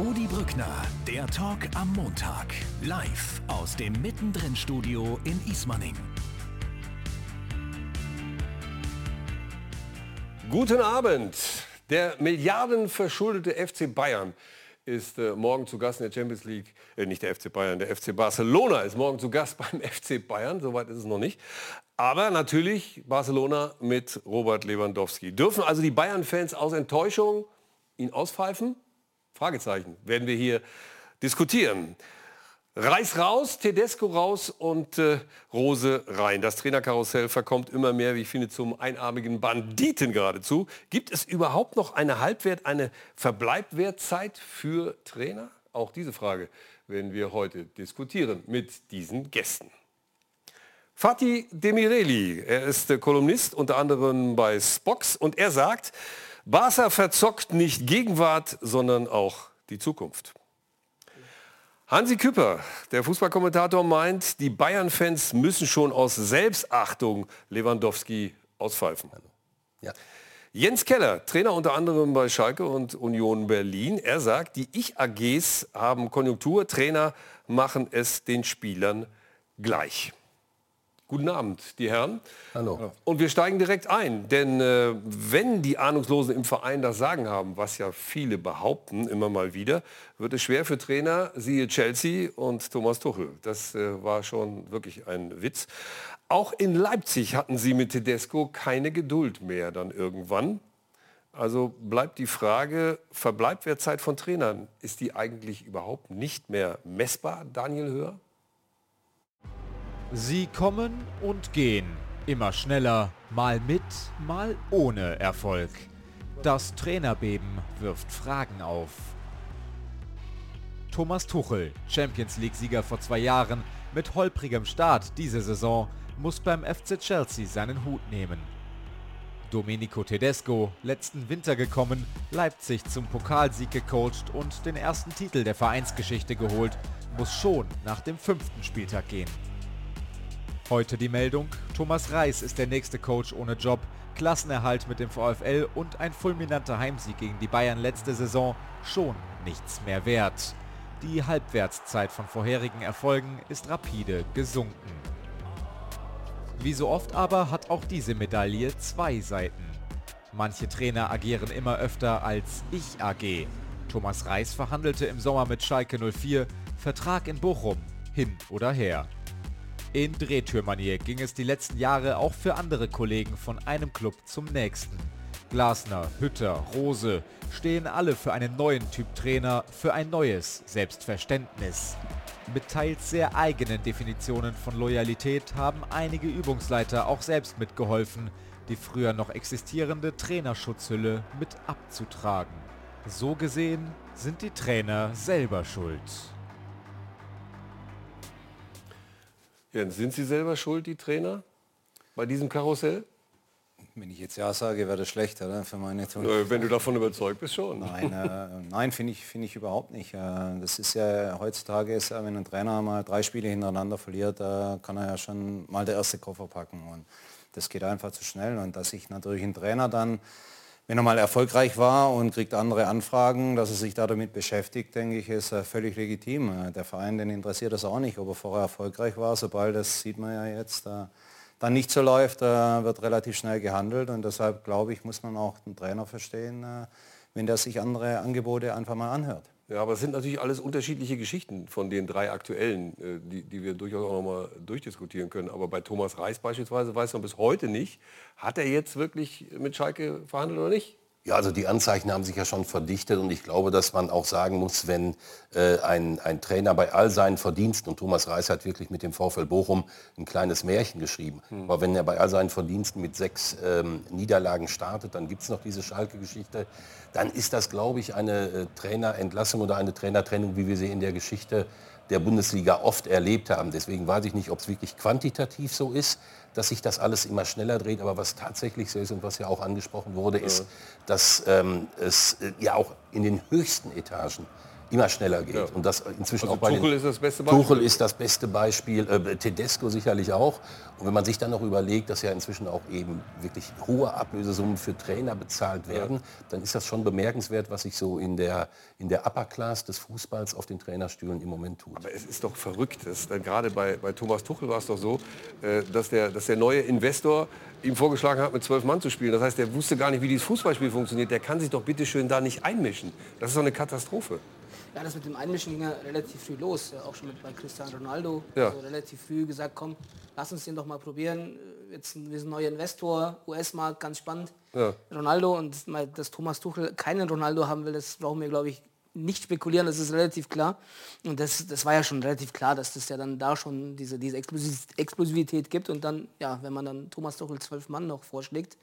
Rudi Brückner, der Talk am Montag. Live aus dem Mittendrin-Studio in Ismaning. Guten Abend. Der milliardenverschuldete FC Bayern ist äh, morgen zu Gast in der Champions League. Äh, nicht der FC Bayern, der FC Barcelona ist morgen zu Gast beim FC Bayern. Soweit ist es noch nicht. Aber natürlich Barcelona mit Robert Lewandowski. Dürfen also die Bayern-Fans aus Enttäuschung ihn auspfeifen? Fragezeichen. Werden wir hier diskutieren. Reis raus, Tedesco raus und äh, Rose rein. Das Trainerkarussell verkommt immer mehr, wie ich finde, zum einarmigen Banditen geradezu. Gibt es überhaupt noch eine Halbwert, eine Verbleibwertzeit für Trainer? Auch diese Frage werden wir heute diskutieren mit diesen Gästen. Fatih Demireli, er ist äh, Kolumnist unter anderem bei Spox und er sagt, Barca verzockt nicht Gegenwart, sondern auch die Zukunft. Hansi Küpper, der Fußballkommentator, meint, die Bayern-Fans müssen schon aus Selbstachtung Lewandowski auspfeifen. Ja. Jens Keller, Trainer unter anderem bei Schalke und Union Berlin, er sagt, die Ich-AGs haben Konjunktur, Trainer machen es den Spielern gleich. Guten Abend, die Herren. Hallo. Und wir steigen direkt ein, denn äh, wenn die Ahnungslosen im Verein das Sagen haben, was ja viele behaupten, immer mal wieder, wird es schwer für Trainer, siehe Chelsea und Thomas Tuchel. Das äh, war schon wirklich ein Witz. Auch in Leipzig hatten sie mit Tedesco keine Geduld mehr dann irgendwann. Also bleibt die Frage, Verbleibwertzeit von Trainern, ist die eigentlich überhaupt nicht mehr messbar, Daniel Höher? Sie kommen und gehen, immer schneller, mal mit, mal ohne Erfolg. Das Trainerbeben wirft Fragen auf. Thomas Tuchel, Champions League-Sieger vor zwei Jahren, mit holprigem Start diese Saison, muss beim FC Chelsea seinen Hut nehmen. Domenico Tedesco, letzten Winter gekommen, Leipzig zum Pokalsieg gecoacht und den ersten Titel der Vereinsgeschichte geholt, muss schon nach dem fünften Spieltag gehen. Heute die Meldung, Thomas Reis ist der nächste Coach ohne Job, Klassenerhalt mit dem VfL und ein fulminanter Heimsieg gegen die Bayern letzte Saison schon nichts mehr wert. Die Halbwertszeit von vorherigen Erfolgen ist rapide gesunken. Wie so oft aber hat auch diese Medaille zwei Seiten. Manche Trainer agieren immer öfter als Ich AG. Thomas Reis verhandelte im Sommer mit Schalke 04, Vertrag in Bochum, hin oder her. In Drehtürmanier ging es die letzten Jahre auch für andere Kollegen von einem Club zum nächsten. Glasner, Hütter, Rose stehen alle für einen neuen Typ Trainer, für ein neues Selbstverständnis. Mit teils sehr eigenen Definitionen von Loyalität haben einige Übungsleiter auch selbst mitgeholfen, die früher noch existierende Trainerschutzhülle mit abzutragen. So gesehen sind die Trainer selber schuld. Jens, sind Sie selber schuld, die Trainer, bei diesem Karussell? Wenn ich jetzt ja sage, wäre das schlecht, oder? Für meine Ton Wenn du davon überzeugt bist, schon. Nein, äh, nein finde ich, find ich überhaupt nicht. Äh, das ist ja heutzutage, ist, wenn ein Trainer mal drei Spiele hintereinander verliert, äh, kann er ja schon mal der erste Koffer packen. Und das geht einfach zu schnell. Und dass ich natürlich ein Trainer dann wenn er mal erfolgreich war und kriegt andere Anfragen, dass er sich da damit beschäftigt, denke ich, ist völlig legitim. Äh, der Verein, den interessiert das auch nicht, ob er vorher erfolgreich war. Sobald, das sieht man ja jetzt, äh, dann nicht so läuft, äh, wird relativ schnell gehandelt. Und deshalb, glaube ich, muss man auch den Trainer verstehen, wenn der sich andere Angebote einfach mal anhört. Ja, aber es sind natürlich alles unterschiedliche Geschichten von den drei aktuellen, äh, die, die wir durchaus auch noch mal durchdiskutieren können. Aber bei Thomas Reis beispielsweise weiß man bis heute nicht, hat er jetzt wirklich mit Schalke verhandelt oder nicht? Ja, also die Anzeichen haben sich ja schon verdichtet und ich glaube, dass man auch sagen muss, wenn äh, ein, ein Trainer bei all seinen Verdiensten, und Thomas Reis hat wirklich mit dem VfL Bochum ein kleines Märchen geschrieben, hm. aber wenn er bei all seinen Verdiensten mit sechs ähm, Niederlagen startet, dann gibt es noch diese Schalke-Geschichte, dann ist das, glaube ich, eine äh, Trainerentlassung oder eine Trainertrennung, wie wir sie in der Geschichte der Bundesliga oft erlebt haben. Deswegen weiß ich nicht, ob es wirklich quantitativ so ist, dass sich das alles immer schneller dreht. Aber was tatsächlich so ist und was ja auch angesprochen wurde, ist, dass ähm, es äh, ja auch in den höchsten Etagen immer schneller geht. Ja. Und das inzwischen Also auch bei Tuchel den, ist das beste Beispiel. Tuchel ist das beste Beispiel, äh, Tedesco sicherlich auch. Und wenn man sich dann noch überlegt, dass ja inzwischen auch eben wirklich hohe Ablösesummen für Trainer bezahlt werden, dann ist das schon bemerkenswert, was sich so in der, in der Upper Class des Fußballs auf den Trainerstühlen im Moment tut. Aber es ist doch verrückt. Das, dann gerade bei, bei Thomas Tuchel war es doch so, äh, dass, der, dass der neue Investor ihm vorgeschlagen hat, mit zwölf Mann zu spielen. Das heißt, der wusste gar nicht, wie dieses Fußballspiel funktioniert. Der kann sich doch bitte schön da nicht einmischen. Das ist doch eine Katastrophe. Ja, das mit dem Einmischen ging ja relativ früh los. Ja, auch schon mit bei Cristiano Ronaldo. Ja. Also relativ früh gesagt, komm, lass uns den doch mal probieren. Jetzt wir sind ein neuer Investor, US-Markt, ganz spannend. Ja. Ronaldo und mal, dass Thomas Tuchel keinen Ronaldo haben will, das brauchen wir, glaube ich, nicht spekulieren, das ist relativ klar. Und das, das war ja schon relativ klar, dass das ja dann da schon diese, diese Explosiv Explosivität gibt. Und dann, ja, wenn man dann Thomas Tuchel zwölf Mann noch vorschlägt,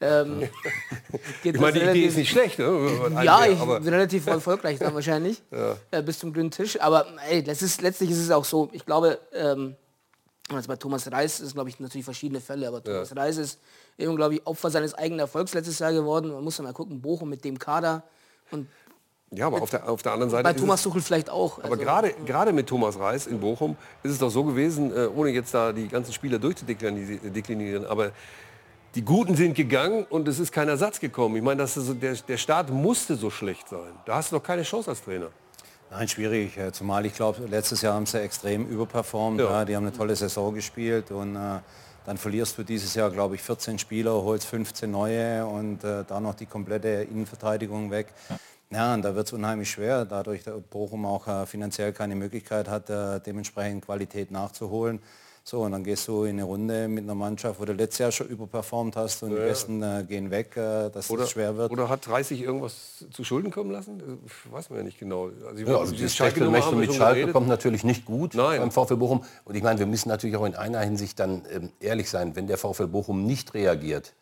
ähm, Ich meine, die das Idee relativ- ist nicht schlecht. Ne? ja, ich aber bin relativ erfolgreich dann wahrscheinlich. äh, bis zum grünen Tisch. Aber ey, das ist, letztlich ist es auch so, ich glaube, ähm, also bei Thomas Reis ist, glaube ich, natürlich verschiedene Fälle, aber Thomas Reis ist eben, glaube ich, Opfer seines eigenen Erfolgs letztes Jahr geworden. Man muss ja mal gucken, Bochum mit dem Kader und ja, aber auf der, auf der anderen Seite bei Thomas es, Tuchel vielleicht auch. aber Also, gerade, gerade mit Thomas Reis in Bochum ist es doch so gewesen, äh, ohne jetzt da die ganzen Spieler durchzudeklinieren, aber die Guten sind gegangen und es ist kein Ersatz gekommen. Ich meine, das so, der, der Start musste so schlecht sein. Da hast du doch keine Chance als Trainer. Nein, schwierig. äh, Zumal ich glaube, letztes Jahr haben sie extrem überperformt. Ja. Ja. die haben eine tolle Saison gespielt und äh, dann verlierst du dieses Jahr, glaube ich, 14 Spieler, holst 15 neue und äh, dann noch die komplette Innenverteidigung weg. Ja, und da wird es unheimlich schwer, dadurch, dass Bochum auch äh, finanziell keine Möglichkeit hat, äh, dementsprechend Qualität nachzuholen. So, und dann gehst du in eine Runde mit einer Mannschaft, wo du letztes Jahr schon überperformt hast und die Besten äh, gehen weg, äh, dass Oder, es schwer wird. oder hat 30 irgendwas zu Schulden kommen lassen? Das weiß man ja nicht genau. Also, ich- Ja, also diese dieses wir mit Schalke kommt natürlich nicht gut Nein. beim VfL Bochum. Und ich meine, wir müssen natürlich auch in einer Hinsicht dann ähm, ehrlich sein, wenn der VfL Bochum nicht reagiert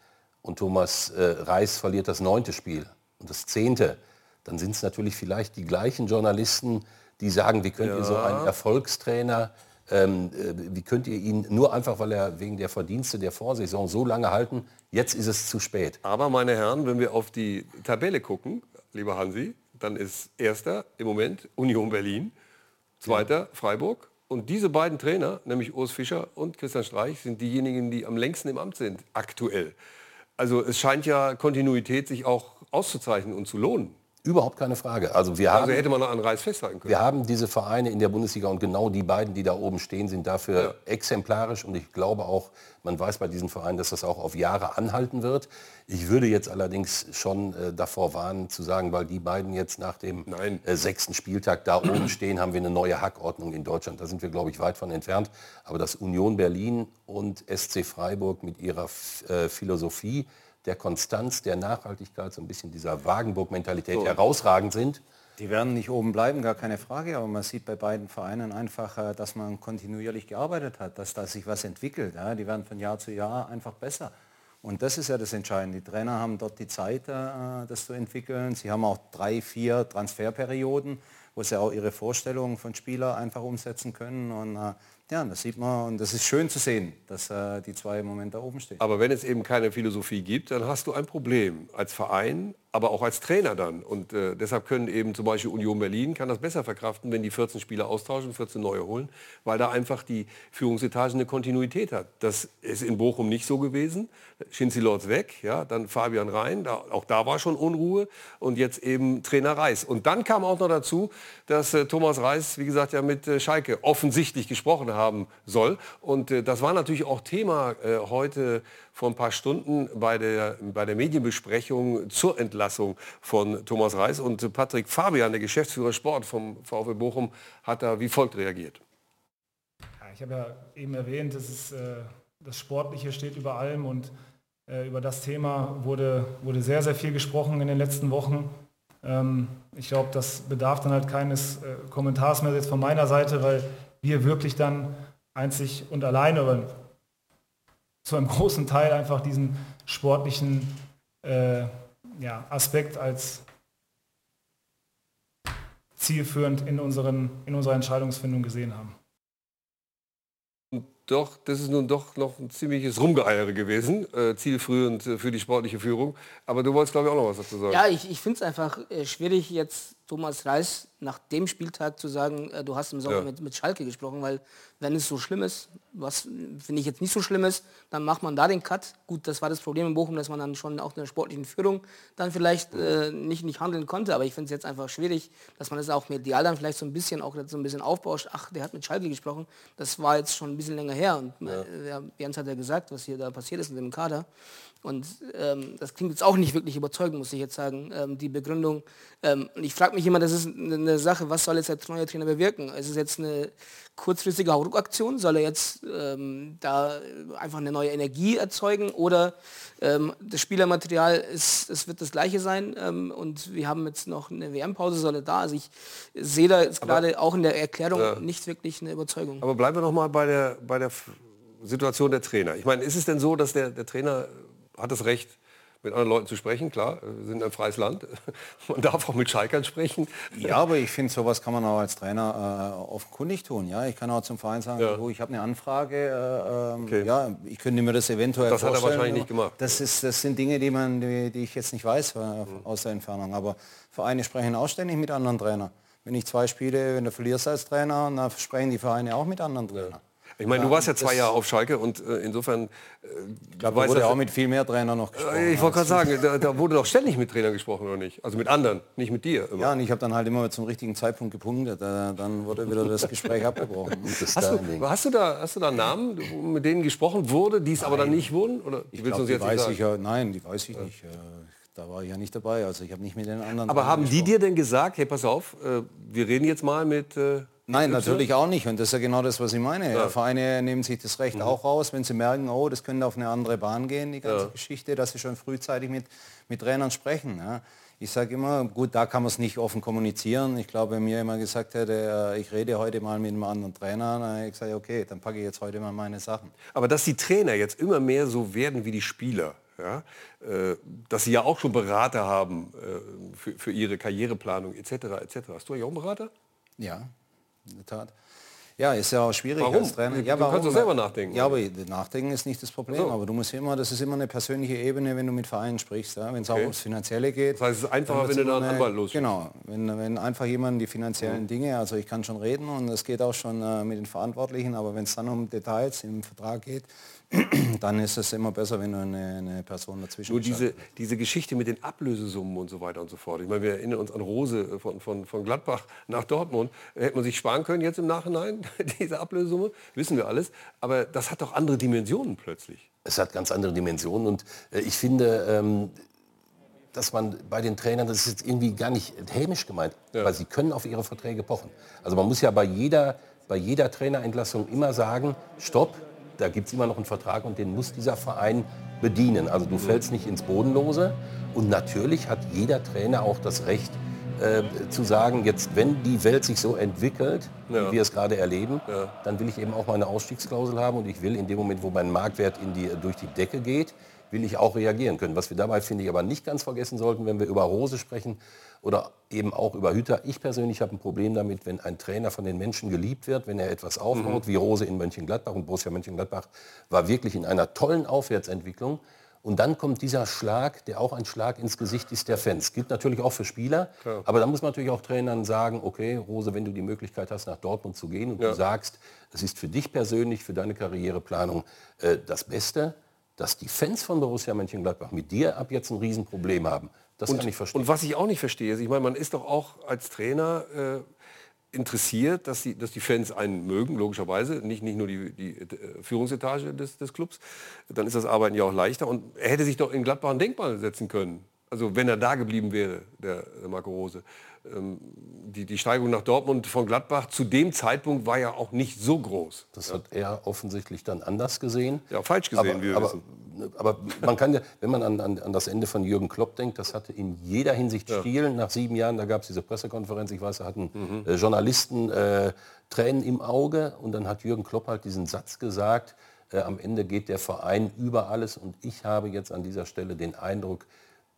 und Thomas äh, Reis verliert das neunte Spiel und das zehnte, dann sind es natürlich vielleicht die gleichen Journalisten, die sagen, wie könnt ihr so einen Erfolgstrainer, ähm, äh, wie könnt ihr ihn nur einfach, weil er wegen der Verdienste der Vorsaison so lange halten, jetzt ist es zu spät. Aber meine Herren, wenn wir auf die Tabelle gucken, lieber Hansi, dann ist erster im Moment Union Berlin, zweiter Freiburg. Und diese beiden Trainer, nämlich Urs Fischer und Christian Streich, sind diejenigen, die am längsten im Amt sind, aktuell. Also es scheint ja Kontinuität sich auch auszuzeichnen und zu lohnen. Überhaupt keine Frage. Also wir haben Also hätte man noch an Reis festhalten können. Wir haben diese Vereine in der Bundesliga und genau die beiden, die da oben stehen, sind dafür Ja. exemplarisch und ich glaube auch, man weiß bei diesen Vereinen, dass das auch auf Jahre anhalten wird. Ich würde jetzt allerdings schon äh, davor warnen zu sagen, weil die beiden jetzt nach dem äh, sechsten Spieltag da oben stehen, haben wir eine neue Hackordnung in Deutschland. Da sind wir, glaube ich, weit von entfernt. Aber dass Union Berlin und SC Freiburg mit ihrer äh, Philosophie der Konstanz, der Nachhaltigkeit, so ein bisschen dieser Wagenburg-Mentalität herausragend sind, Die werden nicht oben bleiben, gar keine Frage, aber man sieht bei beiden Vereinen einfach, äh, dass man kontinuierlich gearbeitet hat, dass da sich was entwickelt. Ja? Die werden von Jahr zu Jahr einfach besser. Und das ist ja das Entscheidende. Die Trainer haben dort die Zeit, äh, das zu entwickeln. Sie haben auch drei, vier Transferperioden, wo sie auch ihre Vorstellungen von Spielern einfach umsetzen können. Und äh, ja, das sieht man und das ist schön zu sehen, dass äh, die zwei im Moment da oben stehen. Aber wenn es eben keine Philosophie gibt, dann hast du ein Problem als Verein, aber auch als Trainer dann. Und äh, deshalb können eben zum Beispiel Union Berlin kann das besser verkraften, wenn die 14 Spieler austauschen, 14 neue holen, weil da einfach die Führungsetage eine Kontinuität hat. Das ist in Bochum nicht so gewesen. Schinzi Lords weg, ja, dann Fabian Rhein, da, auch da war schon Unruhe und jetzt eben Trainer Reis. Und dann kam auch noch dazu, dass äh, Thomas Reis, wie gesagt, ja mit äh, Schalke offensichtlich gesprochen haben soll. Und äh, das war natürlich auch Thema äh, heute vor ein paar Stunden bei der, bei der Medienbesprechung zur Entlassung von Thomas Reis. Und Patrick Fabian, der Geschäftsführer Sport vom VfL Bochum, hat da wie folgt reagiert. Ja, ich habe ja eben erwähnt, dass es, äh, das Sportliche steht über allem und äh, über das Thema wurde, wurde sehr, sehr viel gesprochen in den letzten Wochen. Ähm, ich glaube, das bedarf dann halt keines äh, Kommentars mehr jetzt von meiner Seite, weil wir wirklich dann einzig und alleine oder zu einem großen Teil einfach diesen sportlichen äh, ja, Aspekt als zielführend in, unseren, in unserer Entscheidungsfindung gesehen haben. Doch, das ist nun doch noch ein ziemliches Rumgeeiere gewesen, äh, zielführend äh, für die sportliche Führung. Aber du wolltest, glaube ich, auch noch was dazu sagen. Ja, ich, ich finde es einfach äh, schwierig, jetzt Thomas Reis nach dem Spieltag zu sagen, äh, du hast im Sommer Ja. mit, mit Schalke gesprochen, weil wenn es so schlimm ist, was finde ich jetzt nicht so schlimm ist, dann macht man da den Cut. Gut, das war das Problem in Bochum, dass man dann schon auch in der sportlichen Führung dann vielleicht äh, nicht, nicht handeln konnte, aber ich finde es jetzt einfach schwierig, dass man das auch medial dann vielleicht so ein bisschen auch so ein bisschen aufbauscht. Ach, der hat mit Schalke gesprochen, das war jetzt schon ein bisschen länger her und äh, ja, Jens hat ja gesagt, was hier da passiert ist in dem Kader. Und ähm, das klingt jetzt auch nicht wirklich überzeugend, muss ich jetzt sagen, ähm, die Begründung. Ähm, und ich frage mich immer, das ist eine eine Sache, was soll jetzt der neue Trainer bewirken? Ist es jetzt eine kurzfristige Hauruck-Aktion? Soll er jetzt ähm, da einfach eine neue Energie erzeugen? Oder ähm, das Spielermaterial, ist, es wird das gleiche sein ähm, und wir haben jetzt noch eine WM-Pause, soll er da? Also ich sehe da jetzt gerade auch in der Erklärung nicht wirklich eine Überzeugung. Aber bleiben wir noch mal bei der, bei der Situation der Trainer. Ich meine, ist es denn so, dass der, der Trainer hat das Recht, mit anderen Leuten zu sprechen? Klar, wir sind ein freies Land. Man darf auch mit Schalkern sprechen. Ja, aber ich finde, sowas kann man auch als Trainer äh, offenkundig tun. Ja, ich kann auch zum Verein sagen, Ja. du, ich habe eine Anfrage. Äh, ähm, Okay. Ja, ich könnte mir das eventuell Das hat er vorstellen. wahrscheinlich nicht gemacht. Das, ist, das sind Dinge, die, man, die, die ich jetzt nicht weiß äh, aus der Entfernung. Aber Vereine sprechen auch ständig mit anderen Trainern. Wenn ich zwei spiele, wenn du verlierst als Trainer, dann sprechen die Vereine auch mit anderen Trainern. Ich meine, du warst ja zwei Jahre auf Schalke und äh, insofern... Äh, Ich glaube, da wurde auch mit viel mehr Trainern noch gesprochen. Äh, ich wollte gerade sagen, da, da wurde doch ständig mit Trainern gesprochen, oder nicht? Also mit anderen, nicht mit dir. Immer. Ja, und ich habe dann halt immer zum richtigen Zeitpunkt gepunktet. Äh, dann wurde wieder das Gespräch abgebrochen. Das Hast, du, hast, du da, hast du da Namen, mit denen gesprochen wurde, die es aber dann nicht wurden? Oder Ich glaub, uns die jetzt nicht weiß ich ja, nein, die weiß ich nicht. Äh, Da war ich ja nicht dabei. Also ich habe nicht mit den anderen. Aber haben die gesprochen. dir denn gesagt, hey, pass auf, äh, wir reden jetzt mal mit... Nein, natürlich auch nicht. Und das ist ja genau das, was ich meine. Vereine nehmen sich das Recht auch raus, wenn sie merken, oh, das könnte auf eine andere Bahn gehen, die ganze Ja. Geschichte, dass sie schon frühzeitig mit, mit Trainern sprechen. Ja. Ich sage immer, gut, da kann man es nicht offen kommunizieren. Ich glaube, wenn mir jemand gesagt hätte, äh, ich rede heute mal mit einem anderen Trainer, dann hätte ich gesagt, okay, dann packe ich jetzt heute mal meine Sachen. Aber dass die Trainer jetzt immer mehr so werden wie die Spieler, ja, äh, dass sie ja auch schon Berater haben äh, für, für ihre Karriereplanung etc. etc. Hast du eigentlich auch einen Berater? Ja, in der Tat. Ja, ist ja auch schwierig Warum? als Trainer. Du Ja, kannst warum? doch selber nachdenken, Ja, aber Nachdenken ist nicht das Problem. So. Aber du musst immer, das ist immer eine persönliche Ebene, wenn du mit Vereinen sprichst. Ja? Wenn es auch Okay. ums Finanzielle geht. Das heißt, es ist einfacher, wenn du da einen eine- Anwalt losschickst. Genau, wenn, wenn einfach jemand die finanziellen Dinge, also ich kann schon reden und es geht auch schon äh, mit den Verantwortlichen, aber wenn es dann um Details im Vertrag geht, dann ist es immer besser, wenn du eine, eine Person dazwischen Nur diese, diese Geschichte mit den Ablösesummen und so weiter und so fort. Ich meine, wir erinnern uns an Rose von, von, von Gladbach nach Dortmund. Hätte man sich sparen können jetzt im Nachhinein, diese Ablösesumme, wissen wir alles. Aber das hat doch andere Dimensionen plötzlich. Es hat ganz andere Dimensionen und äh, ich finde, ähm, dass man bei den Trainern, das ist jetzt irgendwie gar nicht hämisch gemeint, weil sie können auf ihre Verträge pochen. Also man muss ja bei jeder, bei jeder Trainerentlassung immer sagen, stopp, da gibt es immer noch einen Vertrag und den muss dieser Verein bedienen. Also du fällst nicht ins Bodenlose und natürlich hat jeder Trainer auch das Recht, äh, zu sagen, jetzt wenn die Welt sich so entwickelt, Ja. wie wir es gerade erleben, Ja. dann will ich eben auch mal eine Ausstiegsklausel haben und ich will in dem Moment, wo mein Marktwert in die, durch die Decke geht, will ich auch reagieren können. Was wir dabei, finde ich, aber nicht ganz vergessen sollten, wenn wir über Rose sprechen oder eben auch über Hütter. Ich persönlich habe ein Problem damit, wenn ein Trainer von den Menschen geliebt wird, wenn er etwas aufbaut, wie Rose in Mönchengladbach und Borussia Mönchengladbach war wirklich in einer tollen Aufwärtsentwicklung. Und dann kommt dieser Schlag, der auch ein Schlag ins Gesicht ist der Fans. Gilt natürlich auch für Spieler, aber da muss man natürlich auch Trainern sagen, okay, Rose, wenn du die Möglichkeit hast, nach Dortmund zu gehen und du sagst, es ist für dich persönlich, für deine Karriereplanung äh, das Beste, dass die Fans von Borussia Mönchengladbach mit dir ab jetzt ein Riesenproblem haben. Das kann ich verstehen. Und was ich auch nicht verstehe, ist, ich meine, man ist doch auch als Trainer äh, interessiert, dass die, dass die Fans einen mögen, logischerweise, nicht, nicht nur die, die äh, Führungsetage des, des Clubs. Dann ist das Arbeiten ja auch leichter. Und er hätte sich doch in Gladbach ein Denkmal setzen können. Also wenn er da geblieben wäre, der, der Marco Rose. Ähm, die, die Steigerung nach Dortmund von Gladbach zu dem Zeitpunkt war ja auch nicht so groß. Das hat er offensichtlich dann anders gesehen. Ja, falsch gesehen, aber, aber, aber man kann ja, wenn man an, an, an das Ende von Jürgen Klopp denkt, das hatte in jeder Hinsicht Stil. Nach sieben Jahren, da gab es diese Pressekonferenz, ich weiß, da hatten Mhm. äh, Journalisten äh, Tränen im Auge und dann hat Jürgen Klopp halt diesen Satz gesagt, äh, am Ende geht der Verein über alles und ich habe jetzt an dieser Stelle den Eindruck,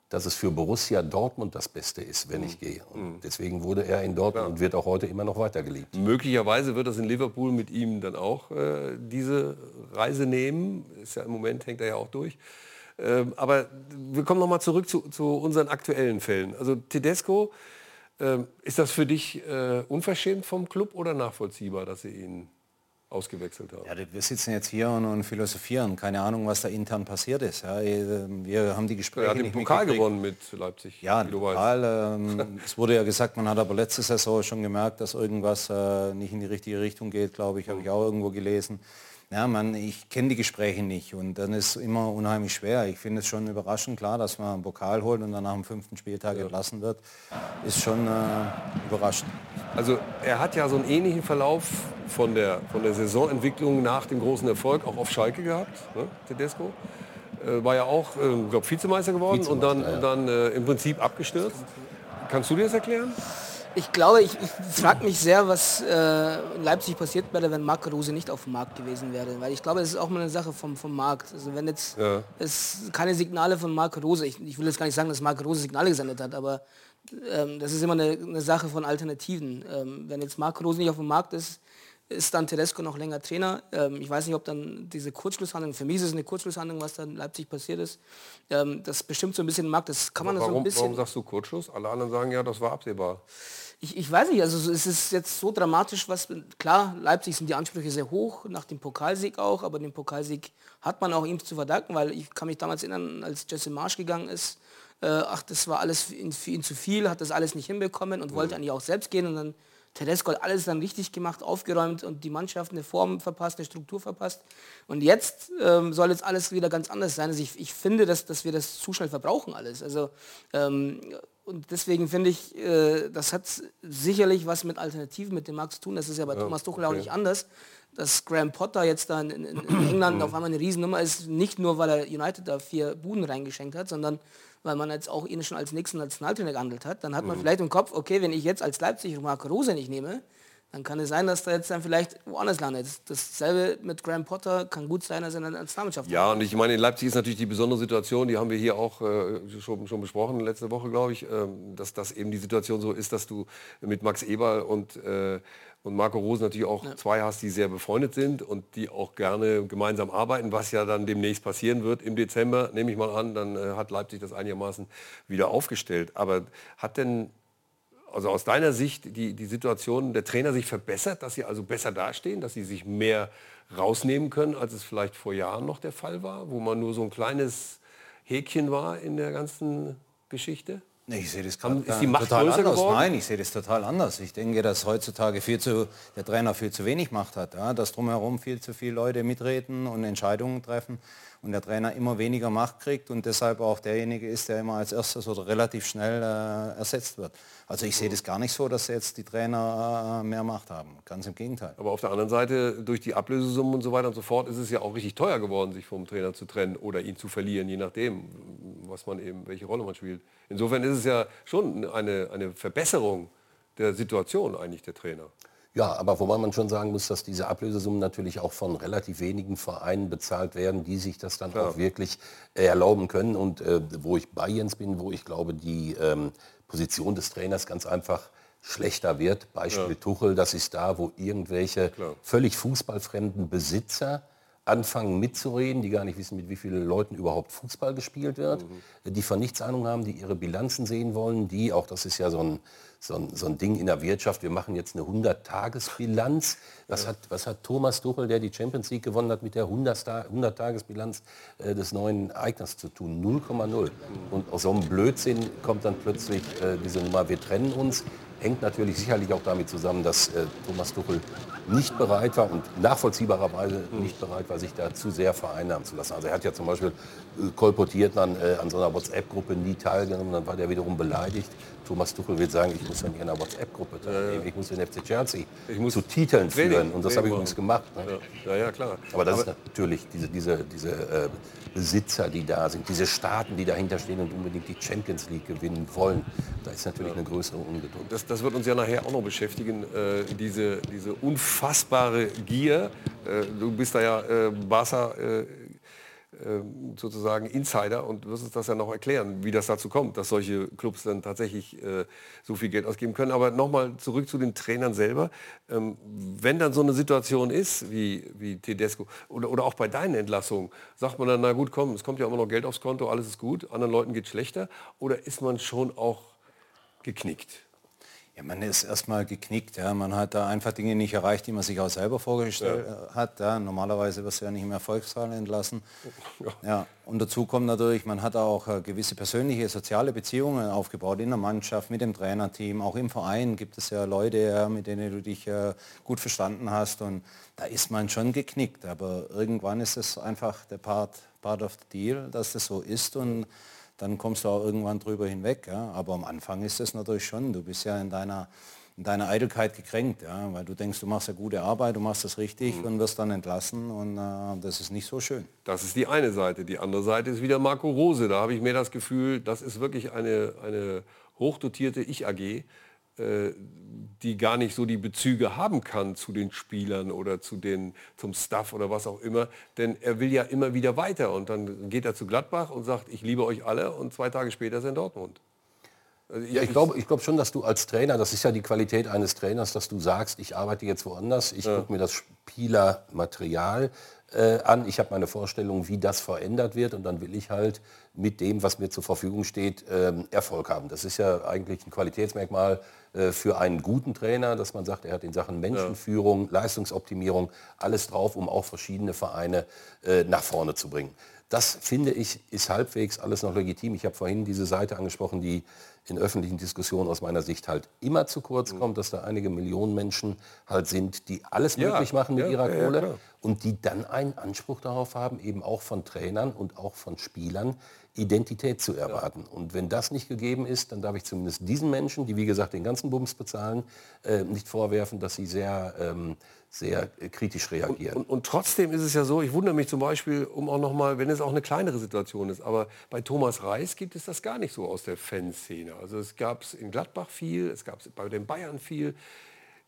dass es für Borussia Dortmund das Beste ist, wenn ich gehe. Und deswegen wurde er in Dortmund und wird auch heute immer noch weitergeliebt. Möglicherweise wird das in Liverpool mit ihm dann auch äh, diese Reise nehmen. Ist ja im Moment hängt er ja auch durch. Ähm, aber wir kommen noch mal zurück zu, zu unseren aktuellen Fällen. Also Tedesco, ähm, ist das für dich äh, unverschämt vom Club oder nachvollziehbar, dass sie ihn ausgewechselt haben? Ja, wir sitzen jetzt hier und, und philosophieren. Keine Ahnung, was da intern passiert ist. Ja, wir haben die Gespräche er hat den Pokal gewonnen mit Leipzig. Ja. Pokal, ähm, es wurde ja gesagt, man hat aber letzte Saison schon gemerkt, dass irgendwas äh, nicht in die richtige Richtung geht, glaube ich, habe ich auch irgendwo gelesen. Ja, man, ich kenne die Gespräche nicht und dann ist es immer unheimlich schwer. Ich finde es schon überraschend, klar, dass man einen Pokal holt und dann nach dem fünften Spieltag entlassen wird, ist schon äh, überraschend. Also er hat ja so einen ähnlichen Verlauf von der, von der Saisonentwicklung nach dem großen Erfolg auch auf Schalke gehabt, ne, Tedesco. Äh, war ja auch, äh, glaube Vizemeister geworden und dann, und dann äh, im Prinzip abgestürzt. Kannst du dir das erklären? Ich glaube, ich, ich frage mich sehr, was äh, in Leipzig passiert wäre, wenn Marco Rose nicht auf dem Markt gewesen wäre. Weil ich glaube, es ist auch mal eine Sache vom, vom Markt. Also wenn jetzt Ja. es keine Signale von Marco Rose, ich, ich will jetzt gar nicht sagen, dass Marco Rose Signale gesendet hat, aber ähm, das ist immer eine, eine Sache von Alternativen. Ähm, wenn jetzt Marco Rose nicht auf dem Markt ist, ist dann Tedesco noch länger Trainer. Ähm, ich weiß nicht, ob dann diese Kurzschlusshandlung, für mich ist es eine Kurzschlusshandlung, was dann in Leipzig passiert ist. Ähm, das bestimmt so ein bisschen den Markt, das kann man so Warum, ein bisschen... warum sagst du Kurzschluss? Alle anderen sagen ja, das war absehbar. Ich, ich weiß nicht, also es ist jetzt so dramatisch, was klar, Leipzig sind die Ansprüche sehr hoch, nach dem Pokalsieg auch, aber den Pokalsieg hat man auch ihm zu verdanken, weil ich kann mich damals erinnern, als Jesse Marsch gegangen ist, äh, ach, das war alles für ihn, für ihn zu viel, hat das alles nicht hinbekommen und wollte eigentlich auch selbst gehen und dann Tedesco hat alles dann richtig gemacht, aufgeräumt und die Mannschaft eine Form verpasst, eine Struktur verpasst. Und jetzt ähm, soll jetzt alles wieder ganz anders sein. Also ich, ich finde, dass, dass wir das zu schnell verbrauchen alles. Also ähm, und deswegen finde ich, äh, das hat sicherlich was mit Alternativen, mit dem Markt zu tun. Das ist ja bei Thomas Tuchel auch okay. nicht anders. Dass Graham Potter jetzt da in, in, England auf einmal eine Riesennummer ist, nicht nur, weil er United da vier Buden reingeschenkt hat, sondern weil man jetzt auch ihn schon als nächsten Nationaltrainer gehandelt hat. Dann hat man vielleicht im Kopf, okay, wenn ich jetzt als Leipzig Marco Rose nicht nehme, dann kann es sein, dass der jetzt dann vielleicht woanders landet. Dasselbe mit Graham Potter kann gut sein, dass er in der Nationalmannschaft Ja, und ich meine, in Leipzig ist natürlich die besondere Situation, die haben wir hier auch äh, schon, schon besprochen, letzte Woche, glaube ich, ähm, dass das eben die Situation so ist, dass du mit Max Eberl und, äh, und Marco Rose natürlich auch zwei hast, die sehr befreundet sind und die auch gerne gemeinsam arbeiten, was ja dann demnächst passieren wird im Dezember, nehme ich mal an, dann äh, hat Leipzig das einigermaßen wieder aufgestellt. Aber hat denn also aus deiner Sicht die, die Situation der Trainer sich verbessert, dass sie also besser dastehen, dass sie sich mehr rausnehmen können, als es vielleicht vor Jahren noch der Fall war, wo man nur so ein kleines Häkchen war in der ganzen Geschichte? Ich sehe das grad ist die Macht total anders. geworden? Nein, ich sehe das total anders. Ich denke, dass heutzutage viel zu, der Trainer viel zu wenig Macht hat. Ja? Dass drumherum viel zu viele Leute mitreden und Entscheidungen treffen und der Trainer immer weniger Macht kriegt und deshalb auch derjenige ist, der immer als erstes oder relativ schnell äh, ersetzt wird. Also ich sehe das gar nicht so, dass jetzt die Trainer äh, mehr Macht haben. Ganz im Gegenteil. Aber auf der anderen Seite, durch die Ablösesummen und so weiter und so fort, ist es ja auch richtig teuer geworden, sich vom Trainer zu trennen oder ihn zu verlieren, je nachdem, was man eben, welche Rolle man spielt. Insofern ist es ja schon eine, eine Verbesserung der Situation eigentlich der Trainer. Ja, aber wobei man schon sagen muss, dass diese Ablösesummen natürlich auch von relativ wenigen Vereinen bezahlt werden, die sich das dann auch wirklich äh, erlauben können. Und äh, wo ich bei Jens bin, wo ich glaube, die ähm, Position des Trainers ganz einfach schlechter wird. Beispiel Tuchel, das ist da, wo irgendwelche völlig fußballfremden Besitzer anfangen mitzureden, die gar nicht wissen, mit wie vielen Leuten überhaupt Fußball gespielt wird, die von nichts Ahnung haben, die ihre Bilanzen sehen wollen, die, auch das ist ja so ein, so ein, so ein Ding in der Wirtschaft, wir machen jetzt eine 100-Tages-Bilanz. Was, hat, was hat Thomas Tuchel, der die Champions League gewonnen hat, mit der 100-Tages-Bilanz äh, des neuen Eigners zu tun? 0,0. Und aus so einem Blödsinn kommt dann plötzlich äh, diese Nummer, wir trennen uns. Hängt natürlich sicherlich auch damit zusammen, dass äh, Thomas Tuchel nicht bereit war und nachvollziehbarerweise nicht bereit war, sich da zu sehr vereinnahmen zu lassen. Also er hat ja zum Beispiel äh, kolportiert dann äh, an so einer WhatsApp-Gruppe nie teilgenommen, dann war der wiederum beleidigt. Thomas Tuchel wird sagen, ich muss ja nicht an einer WhatsApp-Gruppe teilnehmen, ich muss den FC Chelsea Ich muss zu Titeln Training- führen und das habe ich übrigens gemacht. Ne? Ja, ja, klar. Aber das ist natürlich diese, diese, diese äh, Besitzer, die da sind, diese Staaten, die dahinter stehen und unbedingt die Champions League gewinnen wollen. Da ist natürlich eine größere Ungeduld. Das, das wird uns ja nachher auch noch beschäftigen, äh, diese, diese unfassbare Gier. Äh, du bist da ja äh, Barca äh, sozusagen Insider und wirst uns das ja noch erklären, wie das dazu kommt, dass solche Clubs dann tatsächlich äh, so viel Geld ausgeben können. Aber nochmal zurück zu den Trainern selber. Ähm, wenn dann so eine Situation ist, wie, wie Tedesco, oder, oder auch bei deinen Entlassungen, sagt man dann, na gut, komm, es kommt ja immer noch Geld aufs Konto, alles ist gut, anderen Leuten geht schlechter, oder ist man schon auch geknickt? Ja, man ist erstmal geknickt. Ja. Man hat da einfach Dinge nicht erreicht, die man sich auch selber vorgestellt ja. hat. Ja. Normalerweise wirst du ja nicht im Erfolgsfall entlassen. Ja. ja. Und dazu kommt natürlich, man hat auch äh, gewisse persönliche, soziale Beziehungen aufgebaut in der Mannschaft, mit dem Trainerteam. Auch im Verein gibt es ja Leute, mit denen du dich äh, gut verstanden hast. Und da ist man schon geknickt. Aber irgendwann ist es einfach der Part, Part of the Deal, dass das so ist. Und dann kommst du auch irgendwann drüber hinweg. Ja? Aber am Anfang ist es natürlich schon, du bist ja in deiner, in deiner Eitelkeit gekränkt, ja? weil du denkst, du machst ja gute Arbeit, du machst das richtig mhm. und wirst dann entlassen und äh, das ist nicht so schön. Das ist die eine Seite. Die andere Seite ist wieder Marco Rose. Da habe ich mir das Gefühl, das ist wirklich eine, eine hochdotierte Ich-AG, die gar nicht so die Bezüge haben kann zu den Spielern oder zu den, zum Staff oder was auch immer. Denn er will ja immer wieder weiter und dann geht er zu Gladbach und sagt, ich liebe euch alle und zwei Tage später ist er in Dortmund. Also ja, ich glaube ich glaub schon, dass du als Trainer, das ist ja die Qualität eines Trainers, dass du sagst, ich arbeite jetzt woanders, ich ja. gucke mir das Spielermaterial äh, an, ich habe meine Vorstellung, wie das verändert wird und dann will ich halt mit dem, was mir zur Verfügung steht, ähm, Erfolg haben. Das ist ja eigentlich ein Qualitätsmerkmal äh, für einen guten Trainer, dass man sagt, er hat in Sachen Menschenführung. Leistungsoptimierung alles drauf, um auch verschiedene Vereine äh, nach vorne zu bringen. Das finde ich ist halbwegs alles noch legitim. Ich habe vorhin diese Seite angesprochen, die in öffentlichen Diskussionen aus meiner Sicht halt immer zu kurz mhm. kommt, dass da einige Millionen Menschen halt sind, die alles ja, möglich machen mit ja, ihrer Kohle ja, und die dann einen Anspruch darauf haben, eben auch von Trainern und auch von Spielern Identität zu erwarten. Und wenn das nicht gegeben ist, dann darf ich zumindest diesen Menschen, die wie gesagt den ganzen Bums bezahlen, äh, nicht vorwerfen, dass sie sehr ähm, sehr kritisch reagieren. Und, und, und, trotzdem ist es ja so, ich wundere mich zum Beispiel, um auch noch mal, wenn es auch eine kleinere Situation ist, aber bei Thomas Reis gibt es das gar nicht so aus der Fanszene. Also es gab es in Gladbach viel, es gab es bei den Bayern viel.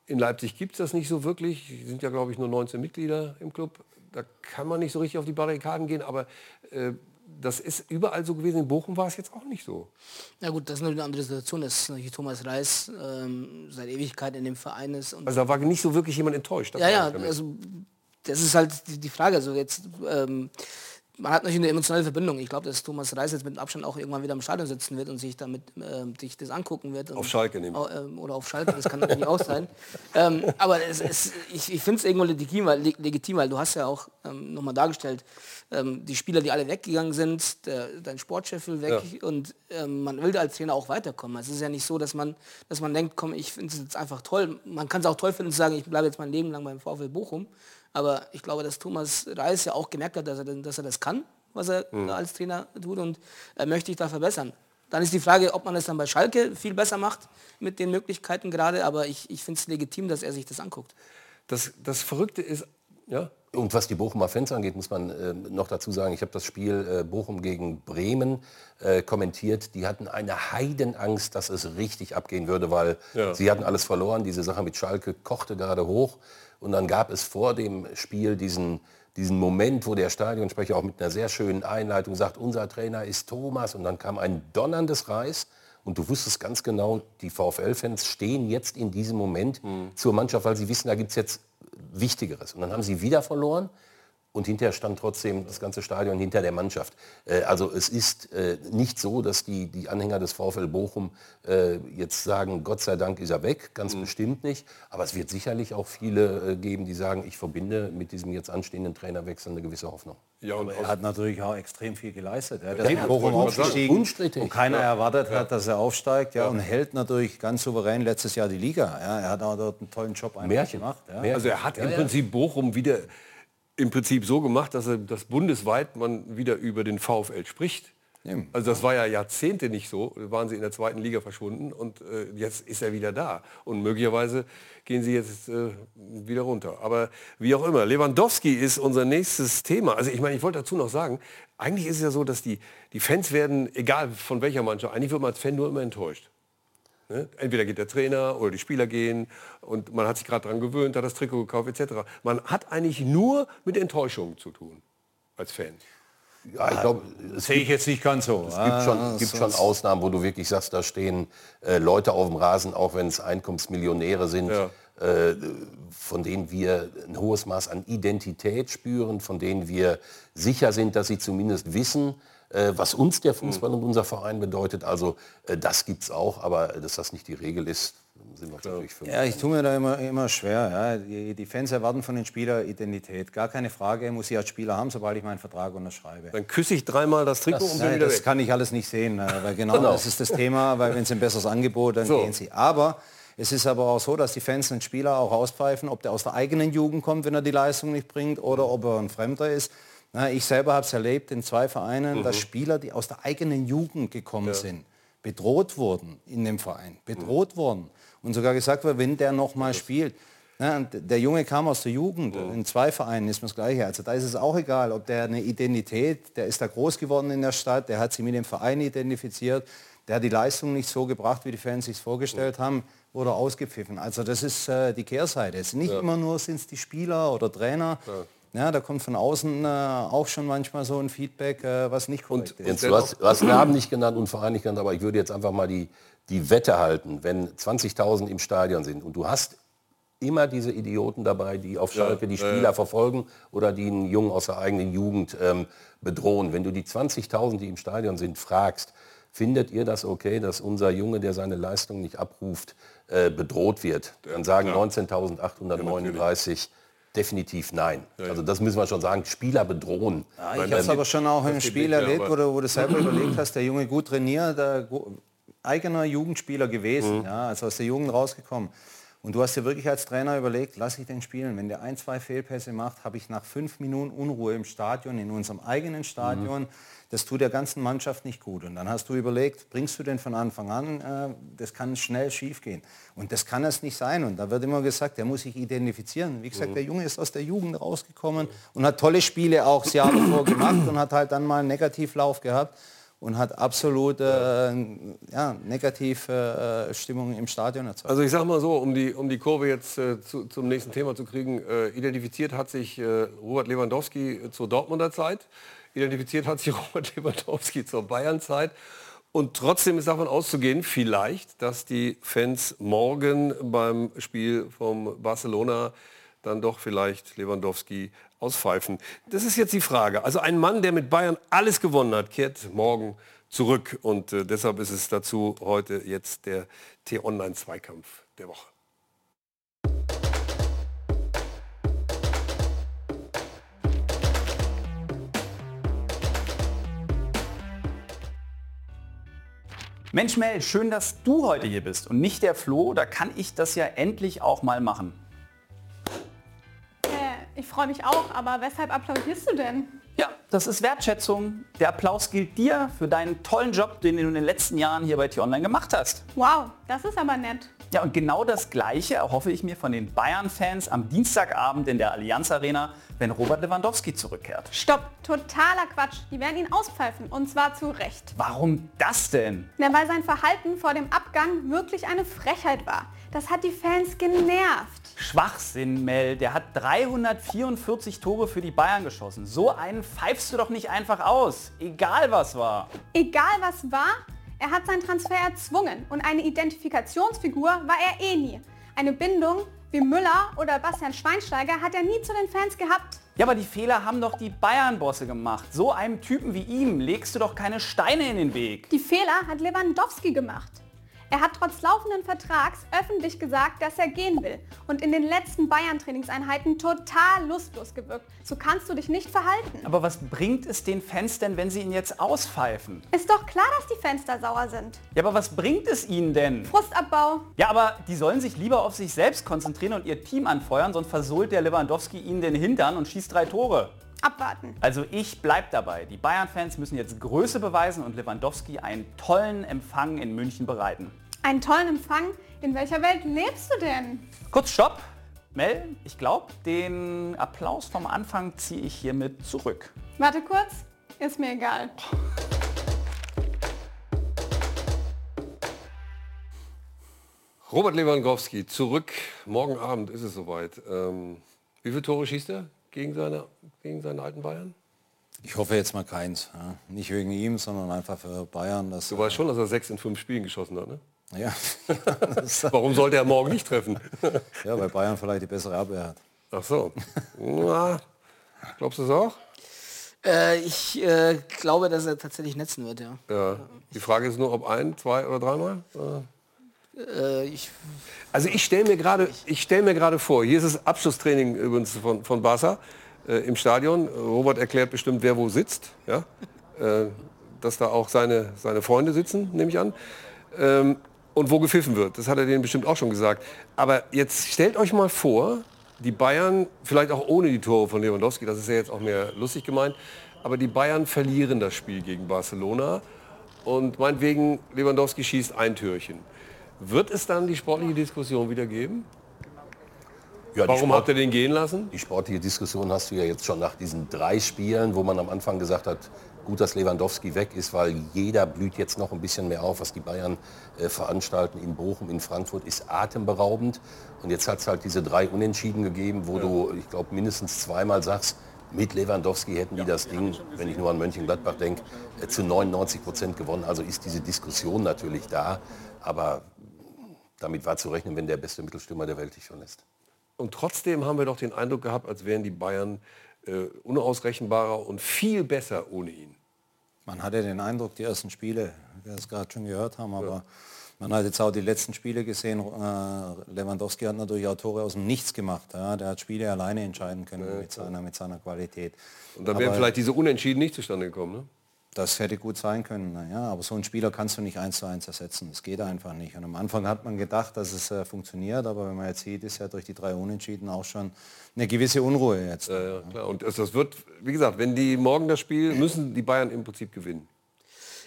In Leipzig gibt es das nicht so wirklich. Die sind ja, glaube ich, nur 19 Mitglieder im Club. Da kann man nicht so richtig auf die Barrikaden gehen, aber äh, das ist überall so gewesen. In Bochum war es jetzt auch nicht so. Ja gut, das ist natürlich eine andere Situation, dass Thomas Reis ähm, seit Ewigkeit in dem Verein ist. also da war nicht so wirklich jemand enttäuscht. Ja, ja, also das ist halt die, die Frage. Also jetzt ähm, man hat natürlich eine emotionale Verbindung. Ich glaube, dass Thomas Reis jetzt mit dem Abstand auch irgendwann wieder im Stadion sitzen wird und sich damit äh, sich das angucken wird. Auf Schalke nehmen. Äh, oder auf Schalke, das kann natürlich auch sein. Ähm, aber es, es, ich, ich finde es irgendwo legitim weil, legitim, weil du hast ja auch ähm, nochmal dargestellt, ähm, die Spieler, die alle weggegangen sind, der, dein Sportchef will weg ja. und ähm, man will als Trainer auch weiterkommen. Es ist ja nicht so, dass man, dass man denkt, komm, ich finde es jetzt einfach toll. Man kann es auch toll finden und sagen, ich bleibe jetzt mein Leben lang beim VfL Bochum. Aber ich glaube, dass Thomas Reis ja auch gemerkt hat, dass er, dass er das kann, was er mhm. als Trainer tut und er möchte sich da verbessern. Dann ist die Frage, ob man es dann bei Schalke viel besser macht mit den Möglichkeiten gerade, aber ich, ich finde es legitim, dass er sich das anguckt. Das, das Verrückte ist, ja, und was die Bochumer Fans angeht, muss man äh, noch dazu sagen, ich habe das Spiel äh, Bochum gegen Bremen äh, kommentiert. Die hatten eine Heidenangst, dass es richtig abgehen würde, weil ja. sie hatten alles verloren. Diese Sache mit Schalke kochte gerade hoch. Und dann gab es vor dem Spiel diesen, diesen Moment, wo der Stadionsprecher auch mit einer sehr schönen Einleitung sagt, unser Trainer ist Thomas. Und dann kam ein donnerndes Reis. Und du wusstest ganz genau, die VfL-Fans stehen jetzt in diesem Moment mhm. zur Mannschaft, weil sie wissen, da gibt es jetzt Wichtigeres. Und dann haben sie wieder verloren und hinterher stand trotzdem das ganze Stadion hinter der Mannschaft. Äh, also es ist äh, nicht so, dass die, die Anhänger des VfL Bochum äh, jetzt sagen, Gott sei Dank ist er weg, ganz mhm. bestimmt nicht. Aber es wird sicherlich auch viele geben, die sagen, ich verbinde mit diesem jetzt anstehenden Trainerwechsel eine gewisse Hoffnung. Ja, und er hat natürlich auch extrem viel geleistet. Er ja, Bochum aufgestiegen, Unstrittig. wo keiner ja. erwartet hat, dass er aufsteigt ja, und hält natürlich ganz souverän letztes Jahr die Liga. Ja, er hat auch dort einen tollen Job gemacht. Also er hat im Prinzip Bochum wieder im Prinzip so gemacht, dass, er, dass bundesweit man wieder über den VfL spricht. Also das war ja Jahrzehnte nicht so, waren sie in der zweiten Liga verschwunden und äh, jetzt ist er wieder da. Und möglicherweise gehen sie jetzt äh, wieder runter. Aber wie auch immer, Lewandowski ist unser nächstes Thema. Also ich meine, ich wollte dazu noch sagen, eigentlich ist es ja so, dass die, die Fans werden, egal von welcher Mannschaft, eigentlich wird man als Fan nur immer enttäuscht. Ne? Entweder geht der Trainer oder die Spieler gehen und man hat sich gerade daran gewöhnt, hat das Trikot gekauft etc. Man hat eigentlich nur mit Enttäuschungen zu tun als Fan. Ja, ich glaube, es Sehe ich jetzt nicht ganz so. Es gibt schon, gibt schon Ausnahmen, wo du wirklich sagst, da stehen äh, Leute auf dem Rasen, auch wenn es Einkommensmillionäre sind, Ja. äh, von denen wir ein hohes Maß an Identität spüren, von denen wir sicher sind, dass sie zumindest wissen, äh, was uns der Fußball und unser Verein bedeutet. Also äh, das gibt es auch, aber dass das nicht die Regel ist, sind wir natürlich für. Ja, ich tue mir da immer, immer schwer. Ja. Die, die Fans erwarten von den Spielern Identität. Gar keine Frage, muss ich als Spieler haben, sobald ich meinen Vertrag unterschreibe. Dann küsse ich dreimal das Trikot und bin Nein, wieder das weg. kann ich alles nicht sehen, äh, weil genau, Genau. das ist das Thema, weil wenn sie ein besseres Angebot, dann So. gehen sie. Aber es ist aber auch so, dass die Fans einen Spieler auch auspfeifen, ob der aus der eigenen Jugend kommt, wenn er die Leistung nicht bringt, oder ob er ein Fremder ist. Na, ich selber habe es erlebt in zwei Vereinen, dass Spieler, die aus der eigenen Jugend gekommen sind, bedroht wurden in dem Verein, bedroht wurden und sogar gesagt wurde, wenn der noch mal spielt. Na, der Junge kam aus der Jugend, in zwei Vereinen ist mir das Gleiche. Also da ist es auch egal, ob der eine Identität, der ist da groß geworden in der Stadt, der hat sich mit dem Verein identifiziert, der hat die Leistung nicht so gebracht, wie die Fans sich vorgestellt haben, wurde ausgepfiffen. Also das ist äh, die Kehrseite. Es nicht immer nur sind es die Spieler oder Trainer. Ja. Da kommt von außen äh, auch schon manchmal so ein Feedback, äh, was nicht korrekt ist. Jens, du hast, du hast Namen nicht genannt und Verein nicht genannt, aber ich würde jetzt einfach mal die, die Wette halten, wenn 20.000 im Stadion sind und du hast immer diese Idioten dabei, die auf Schalke die Spieler verfolgen oder die einen Jungen aus der eigenen Jugend ähm, bedrohen. Wenn du die 20.000, die im Stadion sind, fragst, findet ihr das okay, dass unser Junge, der seine Leistung nicht abruft, äh, bedroht wird? Dann sagen 19.839 definitiv nein. Also das müssen wir schon sagen, Spieler bedrohen. Ja, ich habe es aber schon auch im Spiel erlebt, wo du, wo du selber überlegt hast, der Junge gut trainiert, der eigener Jugendspieler gewesen, ja, also aus der Jugend rausgekommen. Und du hast dir wirklich als Trainer überlegt, lass ich den spielen. Wenn der ein, zwei Fehlpässe macht, habe ich nach fünf Minuten Unruhe im Stadion, in unserem eigenen Stadion. Das tut der ganzen Mannschaft nicht gut. Und dann hast du überlegt, bringst du den von Anfang an? Äh, das kann schnell schiefgehen. Und das kann es nicht sein. Und da wird immer gesagt, der muss sich identifizieren. Wie gesagt, der Junge ist aus der Jugend rausgekommen und hat tolle Spiele auch das Jahr davor gemacht und hat halt dann mal einen Negativlauf gehabt und hat absolut äh, ja, negative äh, Stimmung im Stadion erzeugt. Also ich sage mal so, um die, um die Kurve jetzt äh, zu, zum nächsten Thema zu kriegen, äh, identifiziert hat sich äh, Robert Lewandowski äh, zur Dortmunder Zeit, identifiziert hat sich Robert Lewandowski zur Bayern-Zeit und trotzdem ist davon auszugehen, vielleicht, dass die Fans morgen beim Spiel vom Barcelona dann doch vielleicht Lewandowski auspfeifen. Das ist jetzt die Frage. Also ein Mann, der mit Bayern alles gewonnen hat, kehrt morgen zurück. Und äh, deshalb ist es dazu heute jetzt der T-Online-Zweikampf der Woche. Mensch Mel, schön, dass du heute hier bist und nicht der Flo. Da kann ich das ja endlich auch mal machen. Ich freue mich auch, aber weshalb applaudierst du denn? Ja, das ist Wertschätzung. Der Applaus gilt dir für deinen tollen Job, den du in den letzten Jahren hier bei T-Online gemacht hast. Wow, das ist aber nett. Ja, und genau das Gleiche erhoffe ich mir von den Bayern-Fans am Dienstagabend in der Allianz Arena, wenn Robert Lewandowski zurückkehrt. Stopp, totaler Quatsch. Die werden ihn auspfeifen und zwar zu Recht. Warum das denn? Na, weil sein Verhalten vor dem Abgang wirklich eine Frechheit war. Das hat die Fans genervt. Schwachsinn, Mel. Der hat 344 Tore für die Bayern geschossen. So einen pfeifst du doch nicht einfach aus. Egal was war. Egal was war, er hat seinen Transfer erzwungen und eine Identifikationsfigur war er eh nie. Eine Bindung wie Müller oder Bastian Schweinsteiger hat er nie zu den Fans gehabt. Ja, aber die Fehler haben doch die Bayern-Bosse gemacht. So einem Typen wie ihm legst du doch keine Steine in den Weg. Die Fehler hat Lewandowski gemacht. Er hat trotz laufenden Vertrags öffentlich gesagt, dass er gehen will und in den letzten Bayern-Trainingseinheiten total lustlos gewirkt. So kannst du dich nicht verhalten. Aber was bringt es den Fans denn, wenn sie ihn jetzt auspfeifen? Ist doch klar, dass die Fans da sauer sind. Ja, aber was bringt es ihnen denn? Frustabbau. Ja, aber die sollen sich lieber auf sich selbst konzentrieren und ihr Team anfeuern, sonst versohlt der Lewandowski ihnen den Hintern und schießt drei Tore. Abwarten. Also ich bleib dabei. Die Bayern-Fans müssen jetzt Größe beweisen und Lewandowski einen tollen Empfang in München bereiten. Einen tollen Empfang. In welcher Welt lebst du denn? Kurz Stopp. Mel, ich glaube, den Applaus vom Anfang ziehe ich hiermit zurück. Warte kurz. Ist mir egal. Robert Lewandowski zurück. Morgen Abend ist es soweit. Ähm, wie viele Tore schießt er gegen seine, gegen seine alten Bayern? Ich hoffe jetzt mal keins. Ja. Nicht wegen ihm, sondern einfach für Bayern. Dass, du weißt schon, dass er sechs in fünf Spielen geschossen hat, ne? Ja. Warum sollte er morgen nicht treffen? ja, weil Bayern vielleicht die bessere Abwehr hat. Ach so. Na, glaubst du es auch? Äh, ich äh, glaube, dass er tatsächlich netzen wird, ja. ja. Die Frage ist nur, ob ein, zwei oder dreimal? Äh, ich also ich stelle mir gerade, ich stelle mir gerade vor, hier ist das Abschlusstraining übrigens von, von Barca äh, im Stadion. Robert erklärt bestimmt, wer wo sitzt, ja, äh, dass da auch seine, seine Freunde sitzen, nehme ich an. Ähm, und wo gepfiffen wird, das hat er denen bestimmt auch schon gesagt. Aber jetzt stellt euch mal vor, die Bayern, vielleicht auch ohne die Tore von Lewandowski, das ist ja jetzt auch mehr lustig gemeint, aber die Bayern verlieren das Spiel gegen Barcelona und meinetwegen Lewandowski schießt ein Türchen. Wird es dann die sportliche Diskussion wieder geben? Ja, Warum Sport, habt ihr den gehen lassen? Die sportliche Diskussion hast du ja jetzt schon nach diesen drei Spielen, wo man am Anfang gesagt hat, gut, dass Lewandowski weg ist, weil jeder blüht jetzt noch ein bisschen mehr auf, was die Bayern äh, veranstalten in Bochum, in Frankfurt, ist atemberaubend. Und jetzt hat es halt diese drei Unentschieden gegeben, wo ja. du, ich glaube, mindestens zweimal sagst, mit Lewandowski hätten die das Ding, wenn ich nur an Mönchengladbach denke, äh, zu 99 Prozent gewonnen. Also ist diese Diskussion natürlich da. Aber damit war zu rechnen, wenn der beste Mittelstürmer der Welt dich verlässt. Und trotzdem haben wir doch den Eindruck gehabt, als wären die Bayern äh, unausrechenbarer und viel besser ohne ihn. Man hatte den Eindruck, die ersten Spiele, wir es gerade schon gehört haben, aber ja. man hat jetzt auch die letzten Spiele gesehen. Äh, Lewandowski hat natürlich auch Tore aus dem Nichts gemacht. Ja? Der hat Spiele alleine entscheiden können ja, mit, seiner, mit seiner Qualität. Und dann wären vielleicht diese Unentschieden nicht zustande gekommen, ne? Das hätte gut sein können, ja, aber so einen Spieler kannst du nicht eins zu eins ersetzen. Das geht einfach nicht. Und am Anfang hat man gedacht, dass es äh, funktioniert, aber wenn man jetzt sieht, ist ja durch die drei Unentschieden auch schon eine gewisse Unruhe jetzt. Ja, ja, klar. Und das wird, wie gesagt, wenn die morgen das Spiel, müssen die Bayern im Prinzip gewinnen.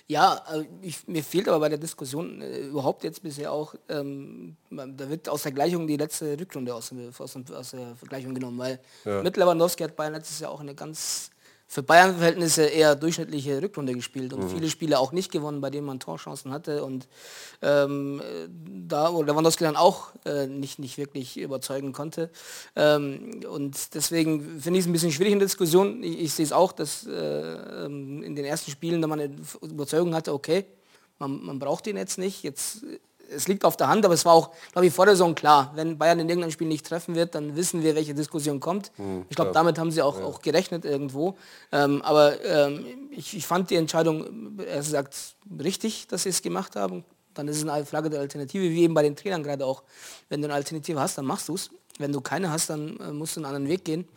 Ja, äh, ich, mir fehlt aber bei der Diskussion äh, überhaupt jetzt bisher auch, ähm, da wird aus der Gleichung die letzte Rückrunde aus, aus, aus der Vergleichung genommen, weil ja. mit Lewandowski hat Bayern letztes Jahr auch eine ganz für Bayern-Verhältnisse eher durchschnittliche Rückrunde gespielt und mhm. viele Spiele auch nicht gewonnen, bei denen man Torchancen hatte und ähm, da wo Lewandowski dann auch äh, nicht, nicht wirklich überzeugen konnte. Ähm, und deswegen finde ich es ein bisschen schwierig in der Diskussion. Ich, ich sehe es auch, dass äh, ähm, in den ersten Spielen, da man eine Überzeugung hatte, okay, man, man braucht ihn jetzt nicht, jetzt es liegt auf der Hand, aber es war auch, glaube ich, vor der Saison klar, wenn Bayern in irgendeinem Spiel nicht treffen wird, dann wissen wir, welche Diskussion kommt. Mhm, ich glaube, damit haben sie auch, ja. auch gerechnet irgendwo. Ähm, aber ähm, ich, ich, fand die Entscheidung, er sagt, richtig, dass sie es gemacht haben. Dann ist es eine Frage der Alternative, wie eben bei den Trainern gerade auch. Wenn du eine Alternative hast, dann machst du es. Wenn du keine hast, dann äh, musst du einen anderen Weg gehen.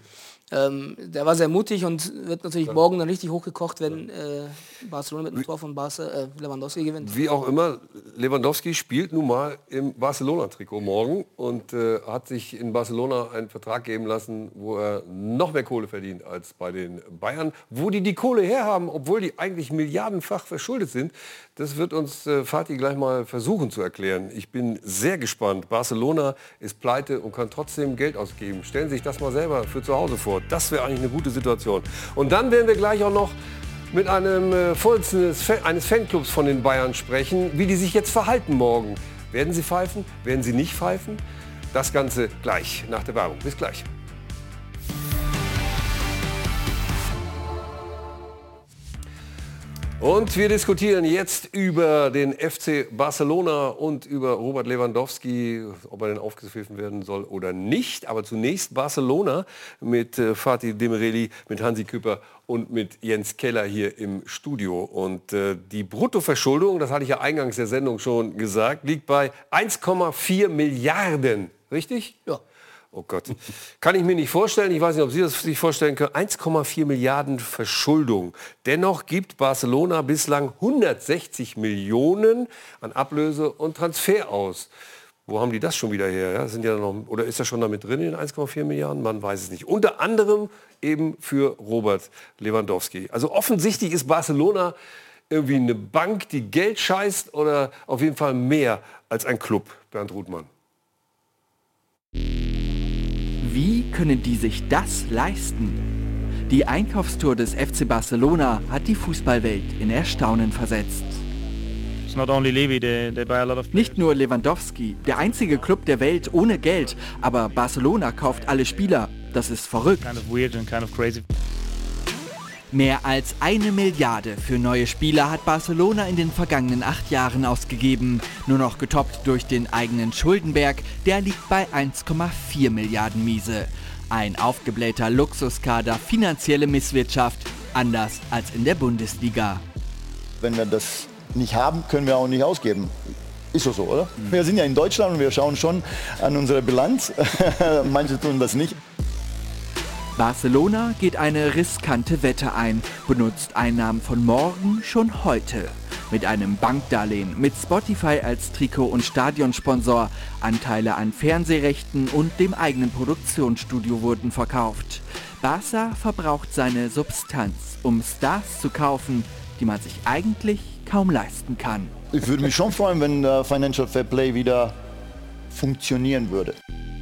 Ähm, der war sehr mutig und wird natürlich ja. morgen dann richtig hochgekocht, wenn äh, Barcelona mit dem Tor von Barca, äh, Lewandowski gewinnt. Wie auch immer, Lewandowski spielt nun mal im Barcelona-Trikot morgen und äh, hat sich in Barcelona einen Vertrag geben lassen, wo er noch mehr Kohle verdient als bei den Bayern. Wo die die Kohle herhaben, obwohl die eigentlich milliardenfach verschuldet sind, das wird uns äh, Fatih gleich mal versuchen zu erklären. Ich bin sehr gespannt. Barcelona ist pleite und kann trotzdem Geld ausgeben. Stellen Sie sich das mal selber für zu Hause vor. Das wäre eigentlich eine gute Situation. Und dann werden wir gleich auch noch mit einem äh, Vorsitzenden eines Fanclubs von den Bayern sprechen, wie die sich jetzt verhalten morgen. Werden sie pfeifen? Werden sie nicht pfeifen? Das Ganze gleich nach der Werbung. Bis gleich. Und wir diskutieren jetzt über den FC Barcelona und über Robert Lewandowski, ob er denn aufgepfiffen werden soll oder nicht. Aber zunächst Barcelona mit äh, Fatih Demireli, mit Hansi Küpper und mit Jens Keller hier im Studio. Und äh, die Bruttoverschuldung, das hatte ich ja eingangs der Sendung schon gesagt, liegt bei 1,4 Milliarden. Richtig? Ja. Oh Gott. Kann ich mir nicht vorstellen. Ich weiß nicht, ob Sie das sich vorstellen können. 1,4 Milliarden Verschuldung. Dennoch gibt Barcelona bislang 160 Millionen an Ablöse und Transfer aus. Wo haben die das schon wieder her? Ja, sind ja noch, oder ist das schon damit drin in 1,4 Milliarden? Man weiß es nicht. Unter anderem eben für Robert Lewandowski. Also offensichtlich ist Barcelona irgendwie eine Bank, die Geld scheißt oder auf jeden Fall mehr als ein Club. Bernd Ruthmann. Wie können die sich das leisten? Die Einkaufstour des FC Barcelona hat die Fußballwelt in Erstaunen versetzt. Nicht nur Lewandowski, der einzige Club der Welt ohne Geld, aber Barcelona kauft alle Spieler. Das ist verrückt. Mehr als eine Milliarde für neue Spieler hat Barcelona in den vergangenen acht Jahren ausgegeben. Nur noch getoppt durch den eigenen Schuldenberg, der liegt bei 1,4 Milliarden Miese. Ein aufgeblähter Luxuskader, finanzielle Misswirtschaft, anders als in der Bundesliga. Wenn wir das nicht haben, können wir auch nicht ausgeben. Ist doch so, oder? Wir sind ja in Deutschland und wir schauen schon an unsere Bilanz. Manche tun das nicht. Barcelona geht eine riskante Wette ein, benutzt Einnahmen von morgen schon heute. Mit einem Bankdarlehen, mit Spotify als Trikot- und Stadionsponsor, Anteile an Fernsehrechten und dem eigenen Produktionsstudio wurden verkauft. Barca verbraucht seine Substanz, um Stars zu kaufen, die man sich eigentlich kaum leisten kann. Ich würde mich schon freuen, wenn äh, Financial Fair Play wieder funktionieren würde.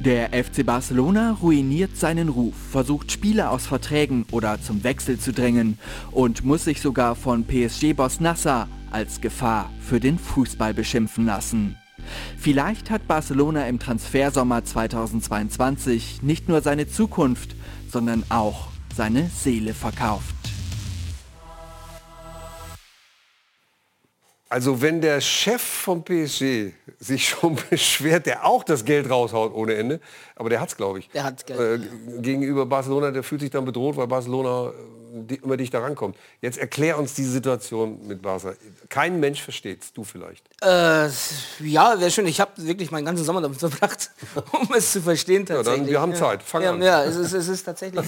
Der FC Barcelona ruiniert seinen Ruf, versucht Spieler aus Verträgen oder zum Wechsel zu drängen und muss sich sogar von PSG-Boss Nasser als Gefahr für den Fußball beschimpfen lassen. Vielleicht hat Barcelona im Transfersommer 2022 nicht nur seine Zukunft, sondern auch seine Seele verkauft. Also wenn der Chef vom PSG sich schon beschwert, der auch das Geld raushaut ohne Ende, aber der hat es, glaube ich. Der hat Geld. Äh, gegenüber Barcelona, der fühlt sich dann bedroht, weil Barcelona äh, immer dichter rankommt. Jetzt erklär uns die Situation mit Barca. Kein Mensch versteht's, du vielleicht. Äh, ja, wäre schön. Ich habe wirklich meinen ganzen Sommer damit verbracht, um es zu verstehen Ja, tatsächlich. dann, wir haben Zeit. Fang ja, an. Ja, es ist, es ist tatsächlich,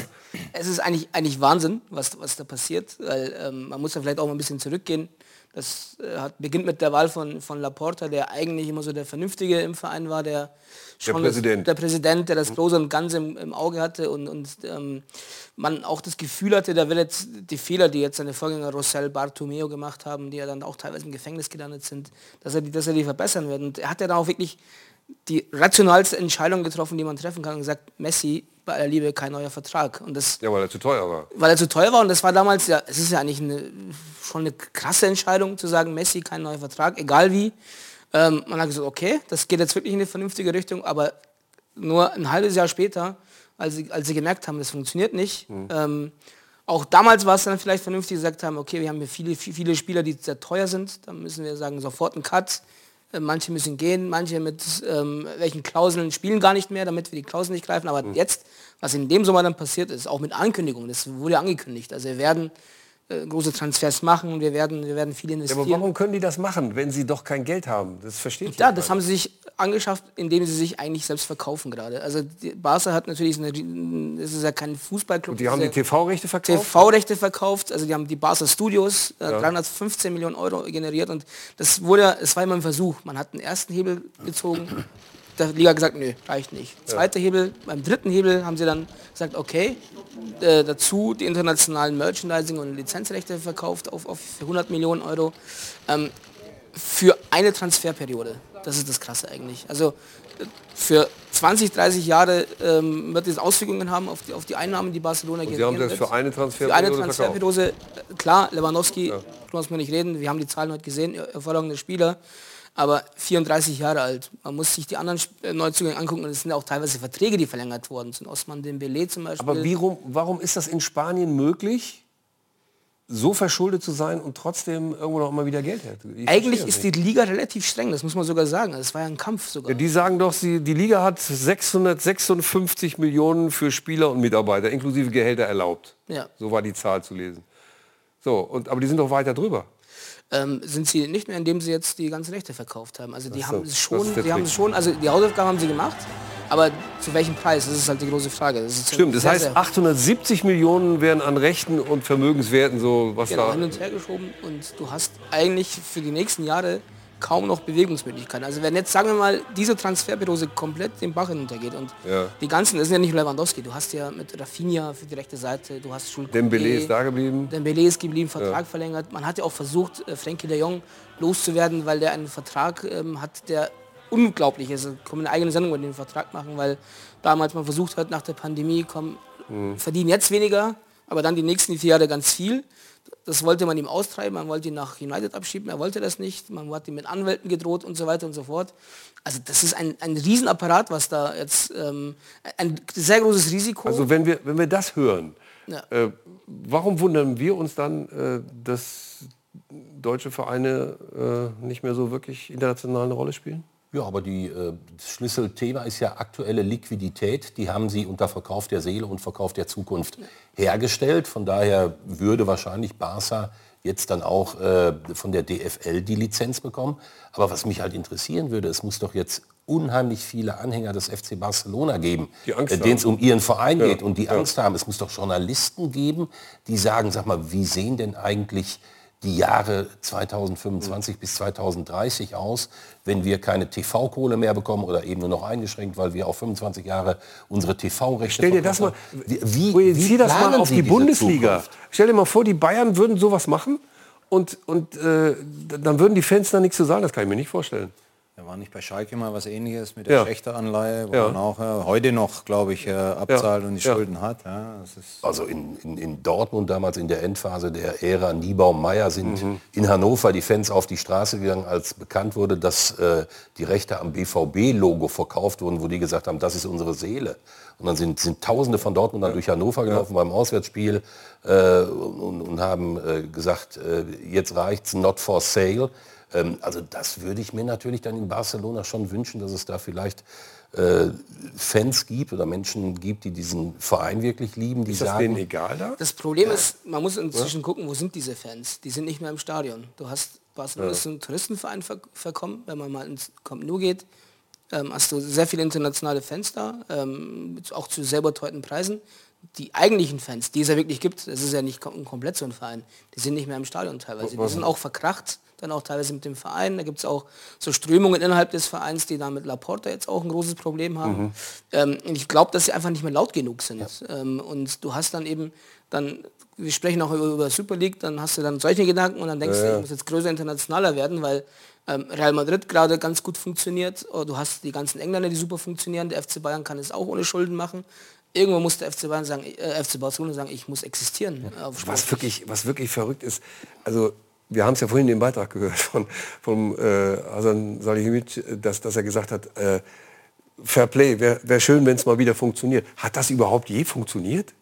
es ist eigentlich, eigentlich Wahnsinn, was, was da passiert. Weil, ähm, man muss ja vielleicht auch mal ein bisschen zurückgehen. Das äh, hat, beginnt mit der Wahl von, von Laporta, der eigentlich immer so der Vernünftige im Verein war, der schon Präsident. Das, der Präsident, der das Große und Ganze im, im Auge hatte und, und ähm, man auch das Gefühl hatte, da wird jetzt die Fehler, die jetzt seine Vorgänger Rossell Bartomeo gemacht haben, die ja dann auch teilweise im Gefängnis gelandet sind, dass er die, dass er die verbessern wird. Und er hat ja dann auch wirklich die rationalste Entscheidung getroffen, die man treffen kann und gesagt, Messi, bei aller Liebe kein neuer Vertrag. Und das Ja, weil er zu teuer war. weil er zu teuer war und das war damals ja, es ist ja eigentlich eine, schon eine krasse Entscheidung zu sagen, Messi kein neuer Vertrag, egal wie. Ähm, man hat gesagt, okay, das geht jetzt wirklich in eine vernünftige Richtung, aber nur ein halbes Jahr später, als sie, als sie gemerkt haben, das funktioniert nicht, ähm, auch damals war es dann vielleicht vernünftig, gesagt haben, okay, wir haben hier viele, viele Spieler, die sehr teuer sind, dann müssen wir sagen, sofort einen Cut. Äh, Manche müssen gehen, manche mit ähm, welchen Klauseln spielen gar nicht mehr, damit wir die Klauseln nicht greifen. Aber jetzt, was in dem Sommer dann passiert ist, auch mit Ankündigungen, das wurde ja angekündigt. Also wir werden große Transfers machen, wir werden, wir werden viel Ja, investieren. aber warum können die das machen, wenn sie doch kein Geld haben? Das verstehe ich Ja, das haben sie sich angeschafft, indem sie sich eigentlich selbst verkaufen gerade. Also Barca hat natürlich, eine, das ist ja kein Fußballclub. Und die haben die TV-Rechte ja verkauft? TV-Rechte verkauft, also die haben die Barca Studios, äh, 315 Millionen Euro generiert und das wurde, es war immer ein Versuch. Man hat den ersten Hebel gezogen, der Liga gesagt, nö, reicht nicht. Zweiter Hebel, beim dritten Hebel haben sie dann gesagt, okay, äh, dazu die internationalen Merchandising und Lizenzrechte verkauft auf, auf 100 Millionen Euro ähm, für eine Transferperiode. Das ist das Krasse eigentlich. Also für 20, 30 Jahre ähm, wird es Auswirkungen haben auf die, auf die Einnahmen, die Barcelona Sie haben das für eine Für eine Transferperiode. Transferperiode, äh, klar, Lewandowski, ja. muss man nicht reden, wir haben die Zahlen heute gesehen, hervorragende Spieler, aber 34 Jahre alt. Man muss sich die anderen äh, Neuzugänge angucken und es sind auch teilweise Verträge, die verlängert worden sind. Osman Dembele zum Beispiel. Aber wie rum, warum ist das in Spanien möglich, so verschuldet zu sein und trotzdem irgendwo noch mal wieder Geld her? Ich Eigentlich ist die Liga relativ streng, das muss man sogar sagen. Es war ja ein Kampf sogar. Ja, die sagen doch, sie, die Liga hat 656 Millionen für Spieler und Mitarbeiter, inklusive Gehälter erlaubt. Ja. So war die Zahl zu lesen. So, und, aber die sind doch weiter drüber. Ähm, sind sie nicht mehr, indem sie jetzt die ganzen Rechte verkauft haben. Also die so, haben das schon, die haben schon, also die Hausaufgaben haben sie gemacht, aber zu welchem Preis? Das ist halt die große Frage. Das ist Stimmt, das sehr, heißt, sehr- 870 Millionen werden an Rechten und Vermögenswerten so, was genau, da... hin und her geschoben und du hast eigentlich für die nächsten Jahre kaum noch Bewegungsmöglichkeiten. Also wenn jetzt, sagen wir mal, diese Transferperiode komplett den Bach hinuntergeht und Ja. die ganzen, das sind ja nicht Lewandowski, du hast ja mit Rafinha für die rechte Seite, du hast Schulz Dembele ist da geblieben. Dembele ist geblieben, Vertrag verlängert. Man hat ja auch versucht, äh, Frenkie de Jong loszuwerden, weil der einen Vertrag ähm, hat, der unglaublich ist. Wir können eine eigene Sendung über den Vertrag machen, weil damals man versucht hat, nach der Pandemie, komm, verdienen jetzt weniger, aber dann die nächsten vier Jahre ganz viel. Das wollte man ihm austreiben, man wollte ihn nach United abschieben, er wollte das nicht, man hat ihm mit Anwälten gedroht und so weiter und so fort. Also das ist ein, ein Riesenapparat, was da jetzt, ähm, ein sehr großes Risiko. Also wenn wir, wenn wir das hören, Ja. Äh, warum wundern wir uns dann, äh, dass deutsche Vereine äh, nicht mehr so wirklich international eine Rolle spielen? Ja, aber die, äh, das Schlüsselthema ist ja aktuelle Liquidität. Die haben sie unter Verkauf der Seele und Verkauf der Zukunft hergestellt. Von daher würde wahrscheinlich Barca jetzt dann auch äh, von der DFL die Lizenz bekommen. Aber was mich halt interessieren würde, es muss doch jetzt unheimlich viele Anhänger des FC Barcelona geben, äh, denen es um ihren Verein Ja, geht und die ja. Angst haben. Es muss doch Journalisten geben, die sagen, sag mal, wie sehen denn eigentlich die Jahre 2025 bis 2030 aus, wenn wir keine TV-Kohle mehr bekommen oder eben nur noch eingeschränkt, weil wir auf 25 Jahre unsere TV-Rechte Stell dir das mal, Wie, wie, wie das mal auf Sie die Bundesliga. Zukunft? Stell dir mal vor, die Bayern würden sowas machen und, und äh, dann würden die Fans da nichts zu sagen. Das kann ich mir nicht vorstellen. Da war nicht bei Schalke mal was ähnliches mit der Ja. Schächter-Anleihe, wo Ja. man auch äh, heute noch, glaube ich, äh, abzahlt und die Ja. Schulden hat. Ja, das ist Also in, in, in Dortmund damals in der Endphase der Ära Niebaum-Meyer sind Mhm. in Hannover die Fans auf die Straße gegangen, als bekannt wurde, dass äh, die Rechte am BVB-Logo verkauft wurden, wo die gesagt haben, das ist unsere Seele. Und dann sind, sind Tausende von Dortmundern durch Hannover gelaufen beim Auswärtsspiel äh, und, und haben äh, gesagt, äh, jetzt reicht's, not for sale. Ähm, also das würde ich mir natürlich dann in Barcelona schon wünschen, dass es da vielleicht äh, Fans gibt oder Menschen gibt, die diesen Verein wirklich lieben, die Ist das sagen, denen egal da? Das Problem ist, man muss inzwischen gucken, wo sind diese Fans? Die sind nicht mehr im Stadion. Du hast Barcelona ist ein Touristenverein ver verkommen, wenn man mal ins Camp Nou geht. Ähm, hast du sehr viele internationale Fans da, ähm, auch zu sehr überteuerten Preisen. Die eigentlichen Fans, die es ja wirklich gibt, das ist ja nicht kom komplett so ein Verein, die sind nicht mehr im Stadion teilweise. Die sind auch verkracht, dann auch teilweise mit dem Verein. Da gibt es auch so Strömungen innerhalb des Vereins, die da mit Laporta jetzt auch ein großes Problem haben. Ähm, und ich glaube, dass sie einfach nicht mehr laut genug sind. Ähm, und du hast dann eben dann, wir sprechen auch über, über Super League, dann hast du dann solche Gedanken und dann denkst du, ich muss jetzt größer internationaler werden, weil ähm, Real Madrid gerade ganz gut funktioniert. Oh, Du hast die ganzen Engländer, die super funktionieren. Der FC Bayern kann es auch ohne Schulden machen. Irgendwo muss der FC Bayern sagen, äh, FC Barcelona sagen, ich muss existieren. äh, Auf Was wirklich, was wirklich verrückt ist, also wir haben es ja vorhin den Beitrag gehört von vom äh, Hasan Salihimic, dass, dass er gesagt hat, äh, Fair Play, wäre wär schön, wenn es mal wieder funktioniert. Hat das überhaupt je funktioniert?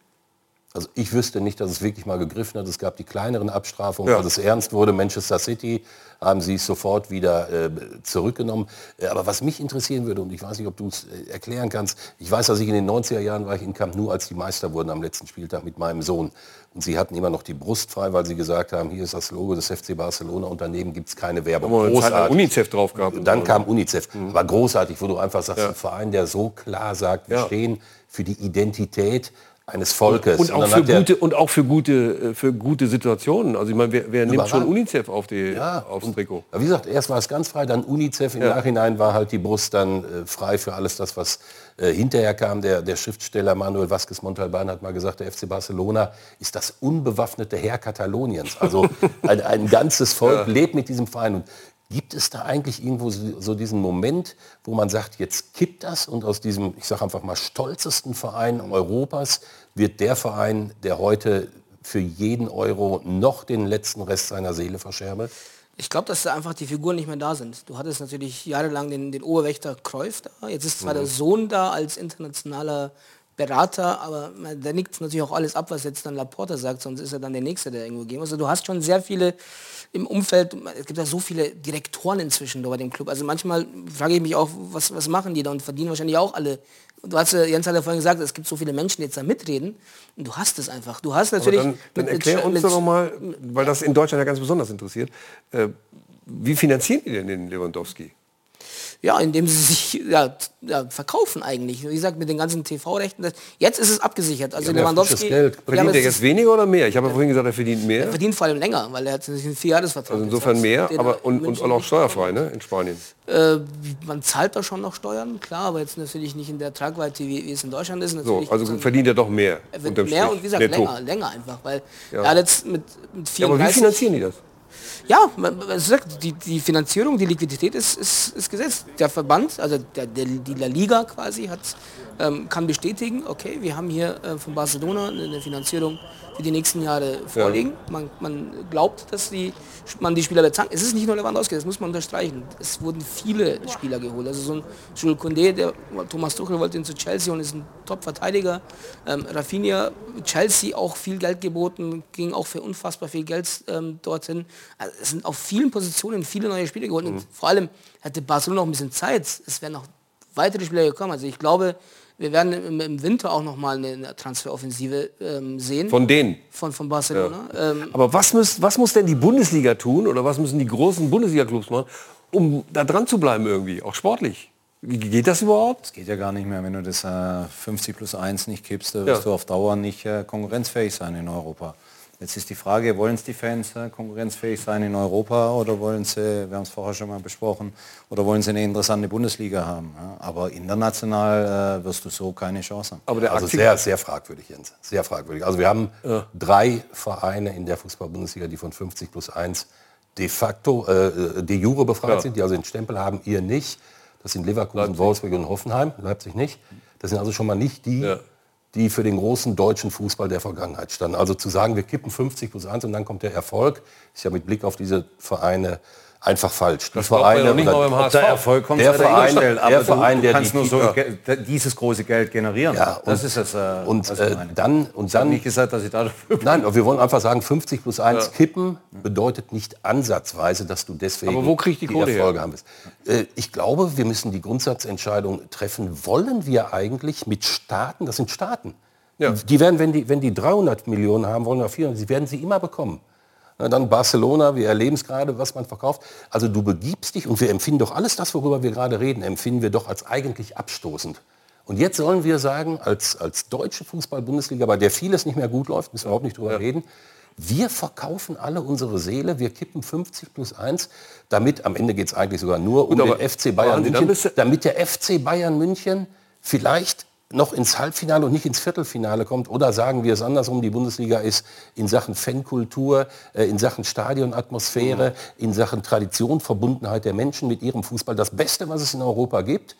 Also ich wüsste nicht, dass es wirklich mal gegriffen hat. Es gab die kleineren Abstrafungen, Ja. als es ernst wurde. Manchester City haben sie es sofort wieder äh, zurückgenommen. Äh, Aber was mich interessieren würde, und ich weiß nicht, ob du es äh, erklären kannst, ich weiß, dass ich in den 90er Jahren war ich in Camp Nou, als die Meister wurden am letzten Spieltag mit meinem Sohn. Und sie hatten immer noch die Brust frei, weil sie gesagt haben, hier ist das Logo des FC Barcelona, Unternehmen gibt es keine Werbung. Zeit lang Großartig. UNICEF drauf gehabt. und Dann so. kam UNICEF. Aber großartig, wo du einfach sagst, Ja. ein Verein, der so klar sagt, wir Ja. stehen für die Identität eines Volkes. Und auch, für gute, und auch für gute, äh, für gute Situationen. Also ich meine, wer, wer nimmt schon. UNICEF auf die, Ja, aufs und- Trikot? Ja, wie gesagt, erst war es ganz frei, dann UNICEF. Im Ja. Nachhinein war halt die Brust dann äh, frei für alles das, was äh, hinterher kam. Der, der Schriftsteller Manuel Vázquez Montalbán hat mal gesagt, der FC Barcelona ist das unbewaffnete Heer Kataloniens. Also ein, ein ganzes Volk lebt mit diesem Verein. Und gibt es da eigentlich irgendwo so, diesen Moment, wo man sagt, jetzt kippt das und aus diesem, ich sage einfach mal, stolzesten Verein Europas wird der Verein, der heute für jeden Euro noch den letzten Rest seiner Seele verscherbelt? Ich glaube, dass da einfach die Figuren nicht mehr da sind. Du hattest natürlich jahrelang den, den Oberwächter Cruyff da. Jetzt ist zwar der Sohn da als internationaler Berater, aber da nickt natürlich auch alles ab, was jetzt dann Laporta sagt, sonst ist er dann der Nächste, der irgendwo gehen muss. Also du hast schon sehr viele im Umfeld, es gibt ja so viele Direktoren inzwischen bei dem Club. Also manchmal frage ich mich auch, was, was machen die da und verdienen wahrscheinlich auch alle. Du hast, ja- Jens hat ja vorhin gesagt, es gibt so viele Menschen, die jetzt da mitreden und du hast es einfach. Du hast Aber natürlich... dann, dann mit- mit- erklär uns doch noch mal, weil das in Deutschland ja ganz besonders interessiert, äh, wie finanzieren die denn den Lewandowski? Ja, indem sie sich ja, ja, verkaufen eigentlich. Wie gesagt, mit den ganzen TV-Rechten. Jetzt ist es abgesichert. Also ja Lewandowski Geld. Verdient er jetzt weniger oder mehr? Ich habe ja vorhin gesagt, er verdient mehr. er verdient vor allem länger, weil er hat sich einen Vierjahresvertrag. Also insofern mehr, er aber und, und auch steuerfrei, ne? In Spanien. Äh, man zahlt da schon noch Steuern, klar, aber jetzt natürlich nicht in der Tragweite, wie, wie es in Deutschland ist. So, also verdient er doch mehr. er wird mehr Strich. und wie gesagt Netto. länger, länger einfach, weil Ja. er jetzt mit, mit Ja, aber wie 34 finanzieren die das? Ja, man, man sagt, die, die Finanzierung, die Liquidität ist, ist, ist gesetzt. Der Verband, also der, der, die La Liga quasi, hat, ähm, kann bestätigen, okay, wir haben hier äh, von Barcelona eine Finanzierung für die nächsten Jahre vorliegen. Man, man glaubt, dass die, man die Spieler bezahlt. Es ist nicht nur Lewandowski, das muss man unterstreichen. Es wurden viele Spieler geholt. Also so ein Jules Koundé, der Thomas Tuchel wollte ihn zu Chelsea und ist ein Top-Verteidiger. Ähm, Rafinha, Chelsea auch viel Geld geboten, ging auch für unfassbar viel Geld ähm, dorthin. Also es sind auf vielen Positionen viele neue Spieler geholt. Und vor allem hatte Barcelona noch ein bisschen Zeit. Es wären noch weitere Spieler gekommen. Also ich glaube, wir werden im, Winter auch noch mal eine Transferoffensive ähm, sehen. Von denen? Von, von Barcelona. Ähm, Aber was muss, was muss denn die Bundesliga tun oder was müssen die großen Bundesliga-Clubs machen, um da dran zu bleiben irgendwie, auch sportlich? Ge- Geht das überhaupt? Das geht ja gar nicht mehr, wenn du das äh, 50 plus 1 nicht kippst, wirst Ja. du auf Dauer nicht äh, konkurrenzfähig sein in Europa. Jetzt ist die Frage, wollen es die Fans äh, konkurrenzfähig sein in Europa oder wollen sie, wir haben es vorher schon mal besprochen, oder wollen sie eine interessante Bundesliga haben? Ja? Aber international äh, wirst du so keine Chance haben. Aber der Also Aktiv- sehr, sehr fragwürdig, Jens. Sehr fragwürdig. Also wir haben drei Vereine in der Fußball-Bundesliga, die von 50 plus 1 de facto, äh, de jure befreit Ja. sind, die also den Stempel haben, ihr nicht. Das sind Leverkusen, Wolfsburg und Hoffenheim, Leipzig nicht. Das sind also schon mal nicht die, Ja. Die für den großen deutschen Fußball der Vergangenheit standen. Also zu sagen, wir kippen 50 plus 1 und dann kommt der Erfolg, ist ja mit Blick auf diese Vereine einfach falsch. Die Das man ja nicht mal beim Ob der HSV. Erfolg kommt, Der Verein- der aber du, Verein, du der kannst die- nur so ja. Dieses große Geld generieren. Ja, das und- ist es. Äh, Und was ich äh, meine. dann, und ich dann nicht gesagt, dass ich dafür Nein, aber wir wollen einfach sagen, 50 plus 1 kippen bedeutet nicht ansatzweise, dass du deswegen Aber wo kriegt die Kohle her? Erfolge haben wirst. Äh, Ich glaube, wir müssen die Grundsatzentscheidung treffen. Wollen wir eigentlich mit Staaten, das sind Staaten, Ja. die werden, wenn die, wenn die 300 Millionen haben wollen oder 400, sie werden sie immer bekommen. Na, Dann Barcelona, wir erleben es gerade, was man verkauft. Also du begibst dich und wir empfinden doch alles das, worüber wir gerade reden, empfinden wir doch als eigentlich abstoßend. Und jetzt sollen wir sagen, als, als deutsche Fußball-Bundesliga, bei der vieles nicht mehr gut läuft, müssen wir überhaupt nicht drüber reden, wir verkaufen alle unsere Seele, wir kippen 50 plus 1, damit, am Ende geht es eigentlich sogar nur um Gut, aber- den FC Bayern München, damit der FC Bayern München vielleicht noch ins Halbfinale und nicht ins Viertelfinale kommt. Oder sagen wir es andersrum, die Bundesliga ist in Sachen Fankultur, äh, in Sachen Stadionatmosphäre, in Sachen Tradition, Verbundenheit der Menschen mit ihrem Fußball das Beste, was es in Europa gibt.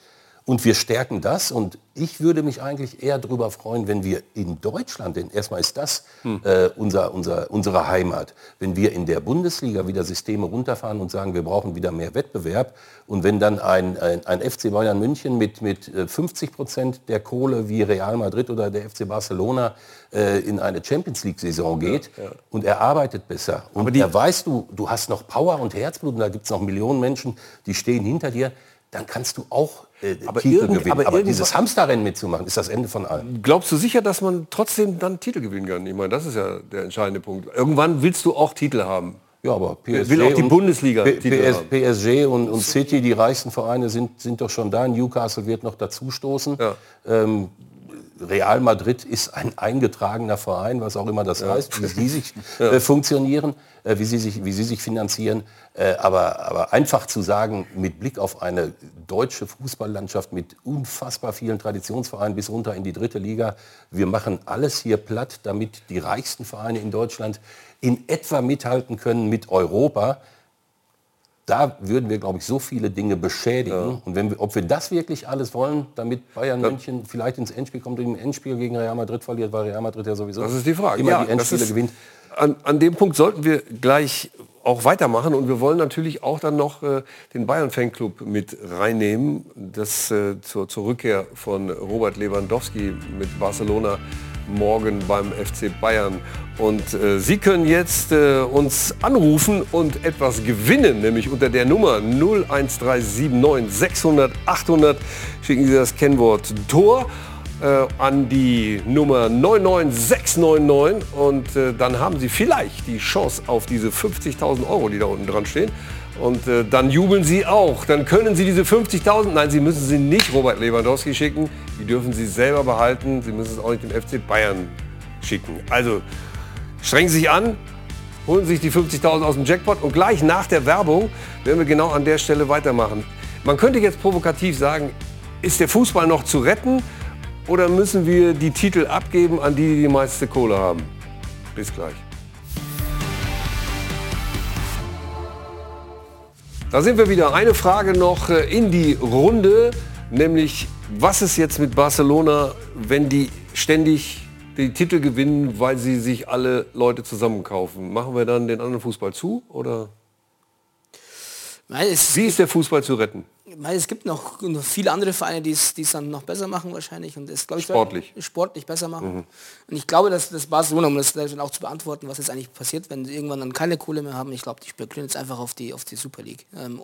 Und wir stärken das. Und ich würde mich eigentlich eher darüber freuen, wenn wir in Deutschland, denn erstmal ist das äh, unser, unser, unsere Heimat, wenn wir in der Bundesliga wieder Systeme runterfahren und sagen, wir brauchen wieder mehr Wettbewerb. Und wenn dann ein, ein, ein FC Bayern München mit, mit äh, 50 Prozent der Kohle wie Real Madrid oder der FC Barcelona äh, in eine Champions League-Saison geht und er arbeitet besser. Und er weiß, du, du hast noch Power und Herzblut und da gibt es noch Millionen Menschen, die stehen hinter dir, dann kannst du auch äh, Aber Titel irgend- gewinnen. aber Aber, dieses Hamsterrennen mitzumachen, ist das Ende von allem. Glaubst du sicher, dass man trotzdem dann Titel gewinnen kann? Ich meine, das ist ja der entscheidende Punkt. Irgendwann willst du auch Titel haben. Ja, aber PSG Will auch die und- Bundesliga PS. PSG und, und City, die reichsten Vereine, sind, sind doch schon da. Newcastle wird noch dazustoßen. Ja. Ähm, Real Madrid ist ein eingetragener Verein, was auch immer das heißt, wie sie sich äh, funktionieren, äh, wie, sie sich, wie sie sich finanzieren. Äh, aber, aber einfach zu sagen, mit Blick auf eine deutsche Fußballlandschaft mit unfassbar vielen Traditionsvereinen bis runter in die dritte Liga, wir machen alles hier platt, damit die reichsten Vereine in Deutschland in etwa mithalten können mit Europa da würden wir, glaube ich, so viele Dinge beschädigen. Und wenn wir, ob wir das wirklich alles wollen, damit Bayern München vielleicht ins Endspiel kommt und im Endspiel gegen Real Madrid verliert, weil Real Madrid ja sowieso Das ist die Frage. immer die das Endspiele ist, gewinnt. An, an dem Punkt sollten wir gleich auch weitermachen und wir wollen natürlich auch dann noch äh, den Bayern Fanclub mit reinnehmen, das äh, zur, zur Rückkehr von Robert Lewandowski mit Barcelona morgen beim FC Bayern. Und äh, Sie können jetzt äh, uns anrufen und etwas gewinnen, nämlich unter der Nummer 01379 600 800 schicken Sie das Kennwort Tor äh, an die Nummer 99699 und äh, dann haben Sie vielleicht die Chance auf diese 50.000 Euro, die da unten dran stehen. Und äh, dann jubeln Sie auch. Dann können Sie diese 50.000, nein, Sie müssen sie nicht Robert Lewandowski schicken. Die dürfen Sie selber behalten. Sie müssen es auch nicht dem FC Bayern schicken. Also strengen Sie sich an, holen sich die 50.000 aus dem Jackpot und gleich nach der Werbung werden wir genau an der Stelle weitermachen. Man könnte jetzt provokativ sagen, ist der Fußball noch zu retten oder müssen wir die Titel abgeben an die, die die meiste Kohle haben? Bis gleich. Da sind wir wieder. Eine Frage noch äh, in die Runde, nämlich was ist jetzt mit Barcelona, wenn die ständig die Titel gewinnen, weil sie sich alle Leute zusammenkaufen? Machen wir dann den anderen Fußball zu oder? Wie ist der Fußball zu retten? Es gibt noch, noch viele andere Vereine, die es dann noch besser machen wahrscheinlich und es glaube ich Sportlich. sportlich besser machen. Und ich glaube, dass das Barcelona, um das dann auch zu beantworten, was jetzt eigentlich passiert, wenn sie irgendwann dann keine Kohle mehr haben, ich glaube, die spekulieren jetzt einfach auf die auf die Super League ähm,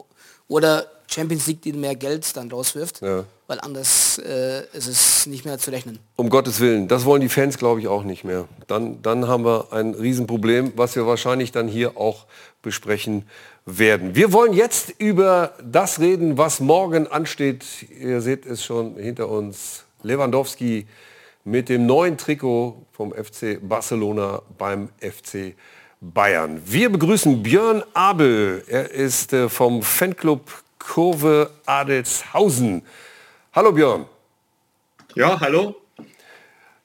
oder Champions League, die mehr Geld dann rauswirft, Ja. weil anders äh, ist es nicht mehr zu rechnen. Um Gottes Willen, das wollen die Fans, glaube ich, auch nicht mehr. Dann, dann haben wir ein Riesenproblem, was wir wahrscheinlich dann hier auch besprechen werden. Wir wollen jetzt über das reden, was morgen ansteht. Ihr seht es schon hinter uns. Lewandowski mit dem neuen Trikot vom FC Barcelona beim FC Bayern. Wir begrüßen Björn Abel. Er ist äh, vom Fanclub Kurve Adelshausen. Hallo Björn. Ja, hallo.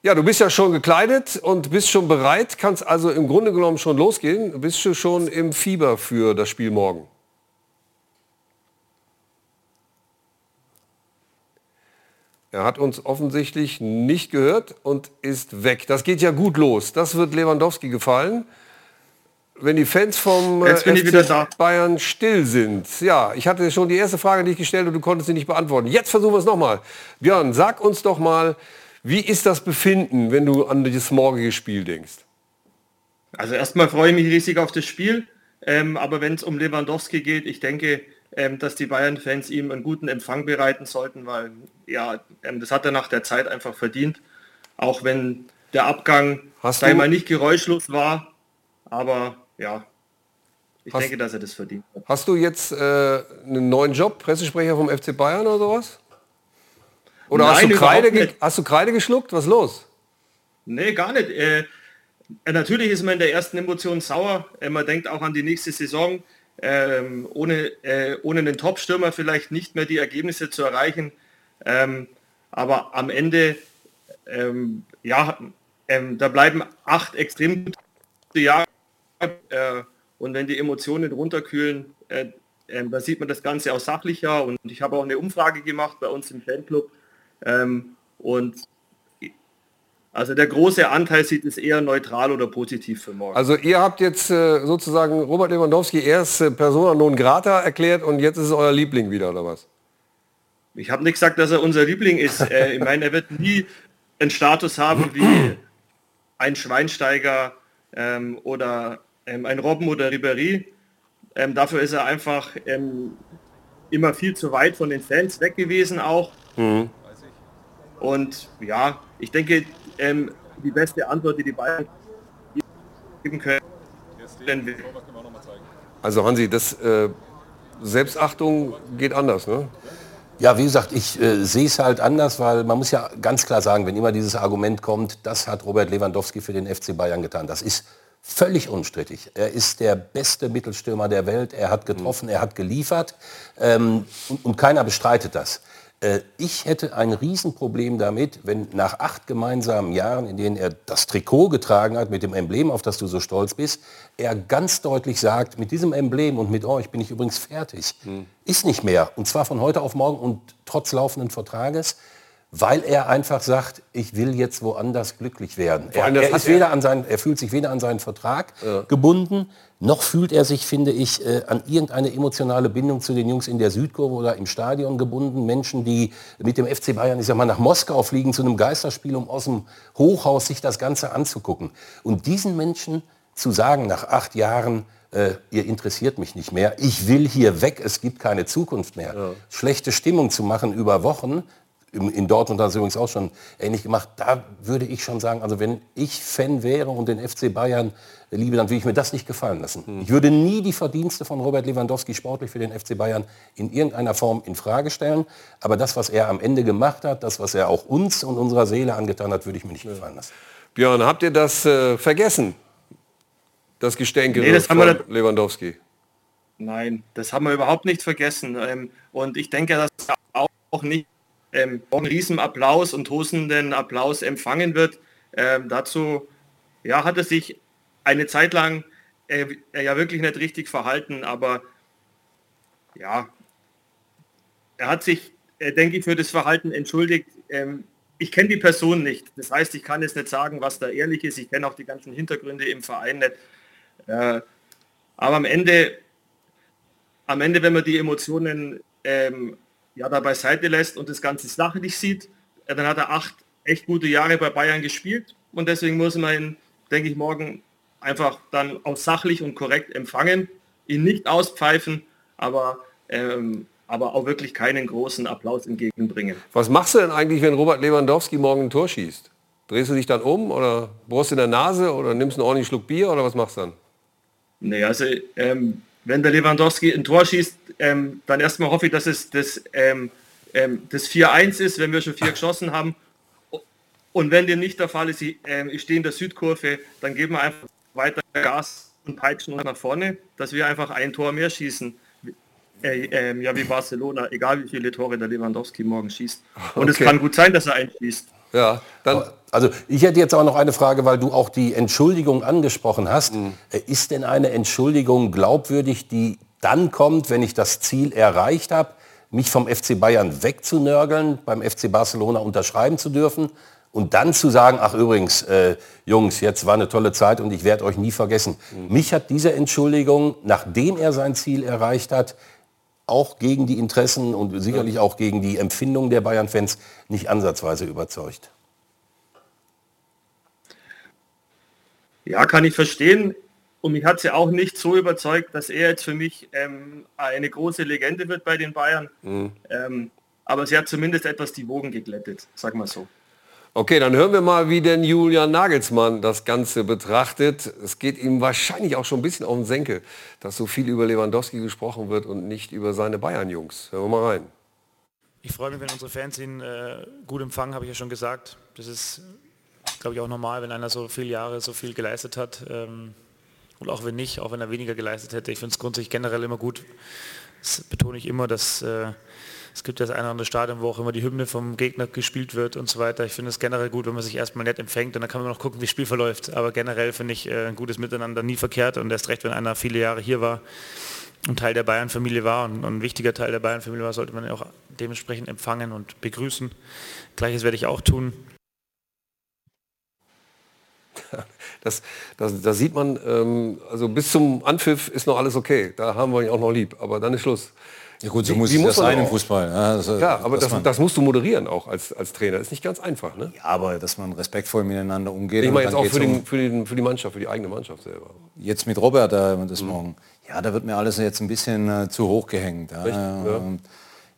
Ja, du bist ja schon gekleidet und bist schon bereit, kannst also im Grunde genommen schon losgehen. Bist du schon im Fieber für das Spiel morgen? Er hat uns offensichtlich nicht gehört und ist weg. Das geht ja gut los. Das wird Lewandowski gefallen. Wenn die Fans vom äh, Bayern still sind. Ja, ich hatte schon die erste Frage nicht gestellt und du konntest sie nicht beantworten. Jetzt versuchen wir es nochmal. Björn, sag uns doch mal, wie ist das Befinden, wenn du an das morgige Spiel denkst? Also erstmal freue ich mich riesig auf das Spiel. Ähm, aber wenn es um Lewandowski geht, ich denke, ähm, dass die Bayern-Fans ihm einen guten Empfang bereiten sollten, weil ja, ähm, das hat er nach der Zeit einfach verdient. Auch wenn der Abgang Hast sag ich du- mal nicht geräuschlos war. Aber ja, ich Hast- denke, dass er das verdient hat. Hast du jetzt äh, einen neuen Job, Pressesprecher vom FC Bayern oder sowas? Oder hast, Nein, du Kreide hast du Kreide geschluckt? Was ist los? Nee, gar nicht. Äh, äh, natürlich ist man in der ersten Emotion sauer. Äh, man denkt auch an die nächste Saison. Ähm, ohne, äh, ohne einen Top-Stürmer vielleicht nicht mehr die Ergebnisse zu erreichen. Ähm, aber am Ende, ähm, ja, ähm, da bleiben acht extrem gute Jahre. Äh, und wenn die Emotionen runterkühlen, äh, ähm, da sieht man das Ganze auch sachlicher. Und ich habe auch eine Umfrage gemacht bei uns im Fanclub. Ähm, und also der große Anteil sieht es eher neutral oder positiv für morgen. Also ihr habt jetzt äh, sozusagen Robert Lewandowski erst äh, Persona non grata erklärt und jetzt ist es euer Liebling wieder, oder was? Ich habe nicht gesagt, dass er unser Liebling ist. Äh, ich meine, er wird nie einen Status haben wie ein Schweinsteiger ähm, oder ähm, ein Robben oder Ribéry. Ähm, dafür ist er einfach ähm, immer viel zu weit von den Fans weg gewesen auch. Und ja, ich denke, ähm, die beste Antwort, die die Bayern geben können, denn wir- Also Hansi, das äh, Selbstachtung geht anders, ne? Ja, wie gesagt, ich äh, sehe es halt anders, weil man muss ja ganz klar sagen, wenn immer dieses Argument kommt, das hat Robert Lewandowski für den FC Bayern getan. Das ist völlig unstrittig. Er ist der beste Mittelstürmer der Welt. Er hat getroffen, er hat geliefert ähm, und, und keiner bestreitet das. Äh, ich hätte ein Riesenproblem damit, wenn nach acht gemeinsamen Jahren, in denen er das Trikot getragen hat mit dem Emblem, auf das du so stolz bist, er ganz deutlich sagt, mit diesem Emblem und mit euch bin ich übrigens fertig. Ist nicht mehr. Und zwar von heute auf morgen und trotz laufenden Vertrages, weil er einfach sagt, ich will jetzt woanders glücklich werden. Er, er, ist er- weder an seinen, er fühlt sich weder an seinen Vertrag gebunden, noch fühlt er sich, finde ich, äh, an irgendeine emotionale Bindung zu den Jungs in der Südkurve oder im Stadion gebunden. Menschen, die mit dem FC Bayern, ich sag mal, nach Moskau fliegen zu einem Geisterspiel, um aus dem Hochhaus sich das Ganze anzugucken. Und diesen Menschen zu sagen, nach acht Jahren, äh, ihr interessiert mich nicht mehr, ich will hier weg, es gibt keine Zukunft mehr. Schlechte Stimmung zu machen über Wochen, in Dortmund hat es übrigens auch schon ähnlich gemacht. Da würde ich schon sagen, also wenn ich Fan wäre und den FC Bayern liebe, dann würde ich mir das nicht gefallen lassen. Ich würde nie die Verdienste von Robert Lewandowski sportlich für den FC Bayern in irgendeiner Form in Frage stellen. Aber das, was er am Ende gemacht hat, das, was er auch uns und unserer Seele angetan hat, würde ich mir nicht gefallen lassen. Björn, habt ihr das äh, vergessen? Das Gestänke Nee, das haben von wir Lewandowski. Nein, das haben wir überhaupt nicht vergessen. Ähm, und ich denke, dass auch nicht ähm, riesen Applaus und tosenden Applaus empfangen wird. Ähm, dazu ja, hat er sich eine Zeit lang äh, ja wirklich nicht richtig verhalten, aber ja, er hat sich, äh, denke ich, für das Verhalten entschuldigt. Ähm, ich kenne die Person nicht. Das heißt, ich kann jetzt nicht sagen, was da ehrlich ist. Ich kenne auch die ganzen Hintergründe im Verein nicht. Äh, aber am Ende, am Ende, wenn man die Emotionen ähm, ja, da beiseite lässt und das Ganze sachlich sieht, dann hat er acht echt gute Jahre bei Bayern gespielt und deswegen muss man ihn, denke ich, morgen einfach dann auch sachlich und korrekt empfangen, ihn nicht auspfeifen, aber, ähm, aber auch wirklich keinen großen Applaus entgegenbringen. Was machst du denn eigentlich, wenn Robert Lewandowski morgen ein Tor schießt? Drehst du dich dann um oder bohrst in der Nase oder nimmst einen ordentlichen Schluck Bier oder was machst du dann? Nee, also ähm, wenn der Lewandowski ein Tor schießt, ähm, dann erstmal hoffe ich, dass es das, ähm, ähm das 4-1 ist, wenn wir schon vier geschossen haben. Und wenn dem nicht der Fall ist, ich, ähm, ich stehe in der Südkurve, dann geben wir einfach weiter Gas und peitschen uns nach vorne, dass wir einfach ein Tor mehr schießen. Äh, äh, ja, wie Barcelona, egal wie viele Tore der Lewandowski morgen schießt. Und okay. es kann gut sein, dass er einschießt. Ja, dann also ich hätte jetzt auch noch eine Frage, weil du auch die Entschuldigung angesprochen hast. Mhm. Ist denn eine Entschuldigung glaubwürdig, die dann kommt, wenn ich das Ziel erreicht habe, mich vom FC Bayern wegzunörgeln, beim FC Barcelona unterschreiben zu dürfen und dann zu sagen, ach übrigens, äh, Jungs, jetzt war eine tolle Zeit und ich werde euch nie vergessen. Mhm. Mich hat diese Entschuldigung, nachdem er sein Ziel erreicht hat, auch gegen die Interessen und sicherlich auch gegen die Empfindungen der Bayern-Fans nicht ansatzweise überzeugt. Ja, kann ich verstehen. Und mich hat sie ja auch nicht so überzeugt, dass er jetzt für mich ähm, eine große Legende wird bei den Bayern. Mhm. Ähm, aber sie hat zumindest etwas die Wogen geglättet, sag mal so. Okay, dann hören wir mal, wie denn Julian Nagelsmann das Ganze betrachtet. Es geht ihm wahrscheinlich auch schon ein bisschen auf den Senkel, dass so viel über Lewandowski gesprochen wird und nicht über seine Bayern-Jungs. Hören wir mal rein. Ich freue mich, wenn unsere Fans ihn äh, gut empfangen, habe ich ja schon gesagt. Das ist glaube ich, auch normal, wenn einer so viele Jahre so viel geleistet hat. Ähm, und auch wenn nicht, auch wenn er weniger geleistet hätte. Ich finde es grundsätzlich generell immer gut. Das betone ich immer, dass äh, es gibt das eine oder andere Stadion, wo auch immer die Hymne vom Gegner gespielt wird und so weiter. Ich finde es generell gut, wenn man sich erstmal nett empfängt und dann kann man noch gucken, wie das Spiel verläuft. Aber generell finde ich äh, ein gutes Miteinander nie verkehrt und erst recht, wenn einer viele Jahre hier war und Teil der Bayern-Familie war und, ein wichtiger Teil der Bayern-Familie war, sollte man auch dementsprechend empfangen und begrüßen. Gleiches werde ich auch tun. Das, das, das sieht man, ähm, also bis zum Anpfiff ist noch alles okay. Da haben wir ihn auch noch lieb, aber dann ist Schluss. Ja gut, so wie, muss wie das sein im Fußball. Ja, also, ja aber das, das, musst du moderieren auch als, als Trainer. Das ist nicht ganz einfach. Ne? Ja, aber dass man respektvoll miteinander umgeht. Ich meine jetzt auch für, den, für, den, für die Mannschaft, für die eigene Mannschaft selber. Jetzt mit Robert äh, das mhm. Morgen. Ja, da wird mir alles jetzt ein bisschen äh, zu hoch gehängt. Ja. ja.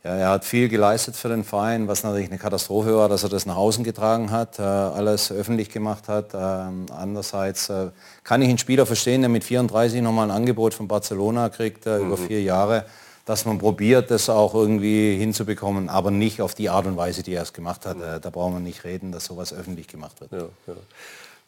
Ja, er hat viel geleistet für den Verein, was natürlich eine Katastrophe war, dass er das nach außen getragen hat, äh, alles öffentlich gemacht hat. Ähm, andererseits äh, kann ich einen Spieler verstehen, der mit 34 nochmal ein Angebot von Barcelona kriegt äh, mhm. über vier Jahre, dass man probiert, das auch irgendwie hinzubekommen, aber nicht auf die Art und Weise, die er es gemacht hat. Mhm. da brauchen wir nicht reden, dass sowas öffentlich gemacht wird. Ja, ja.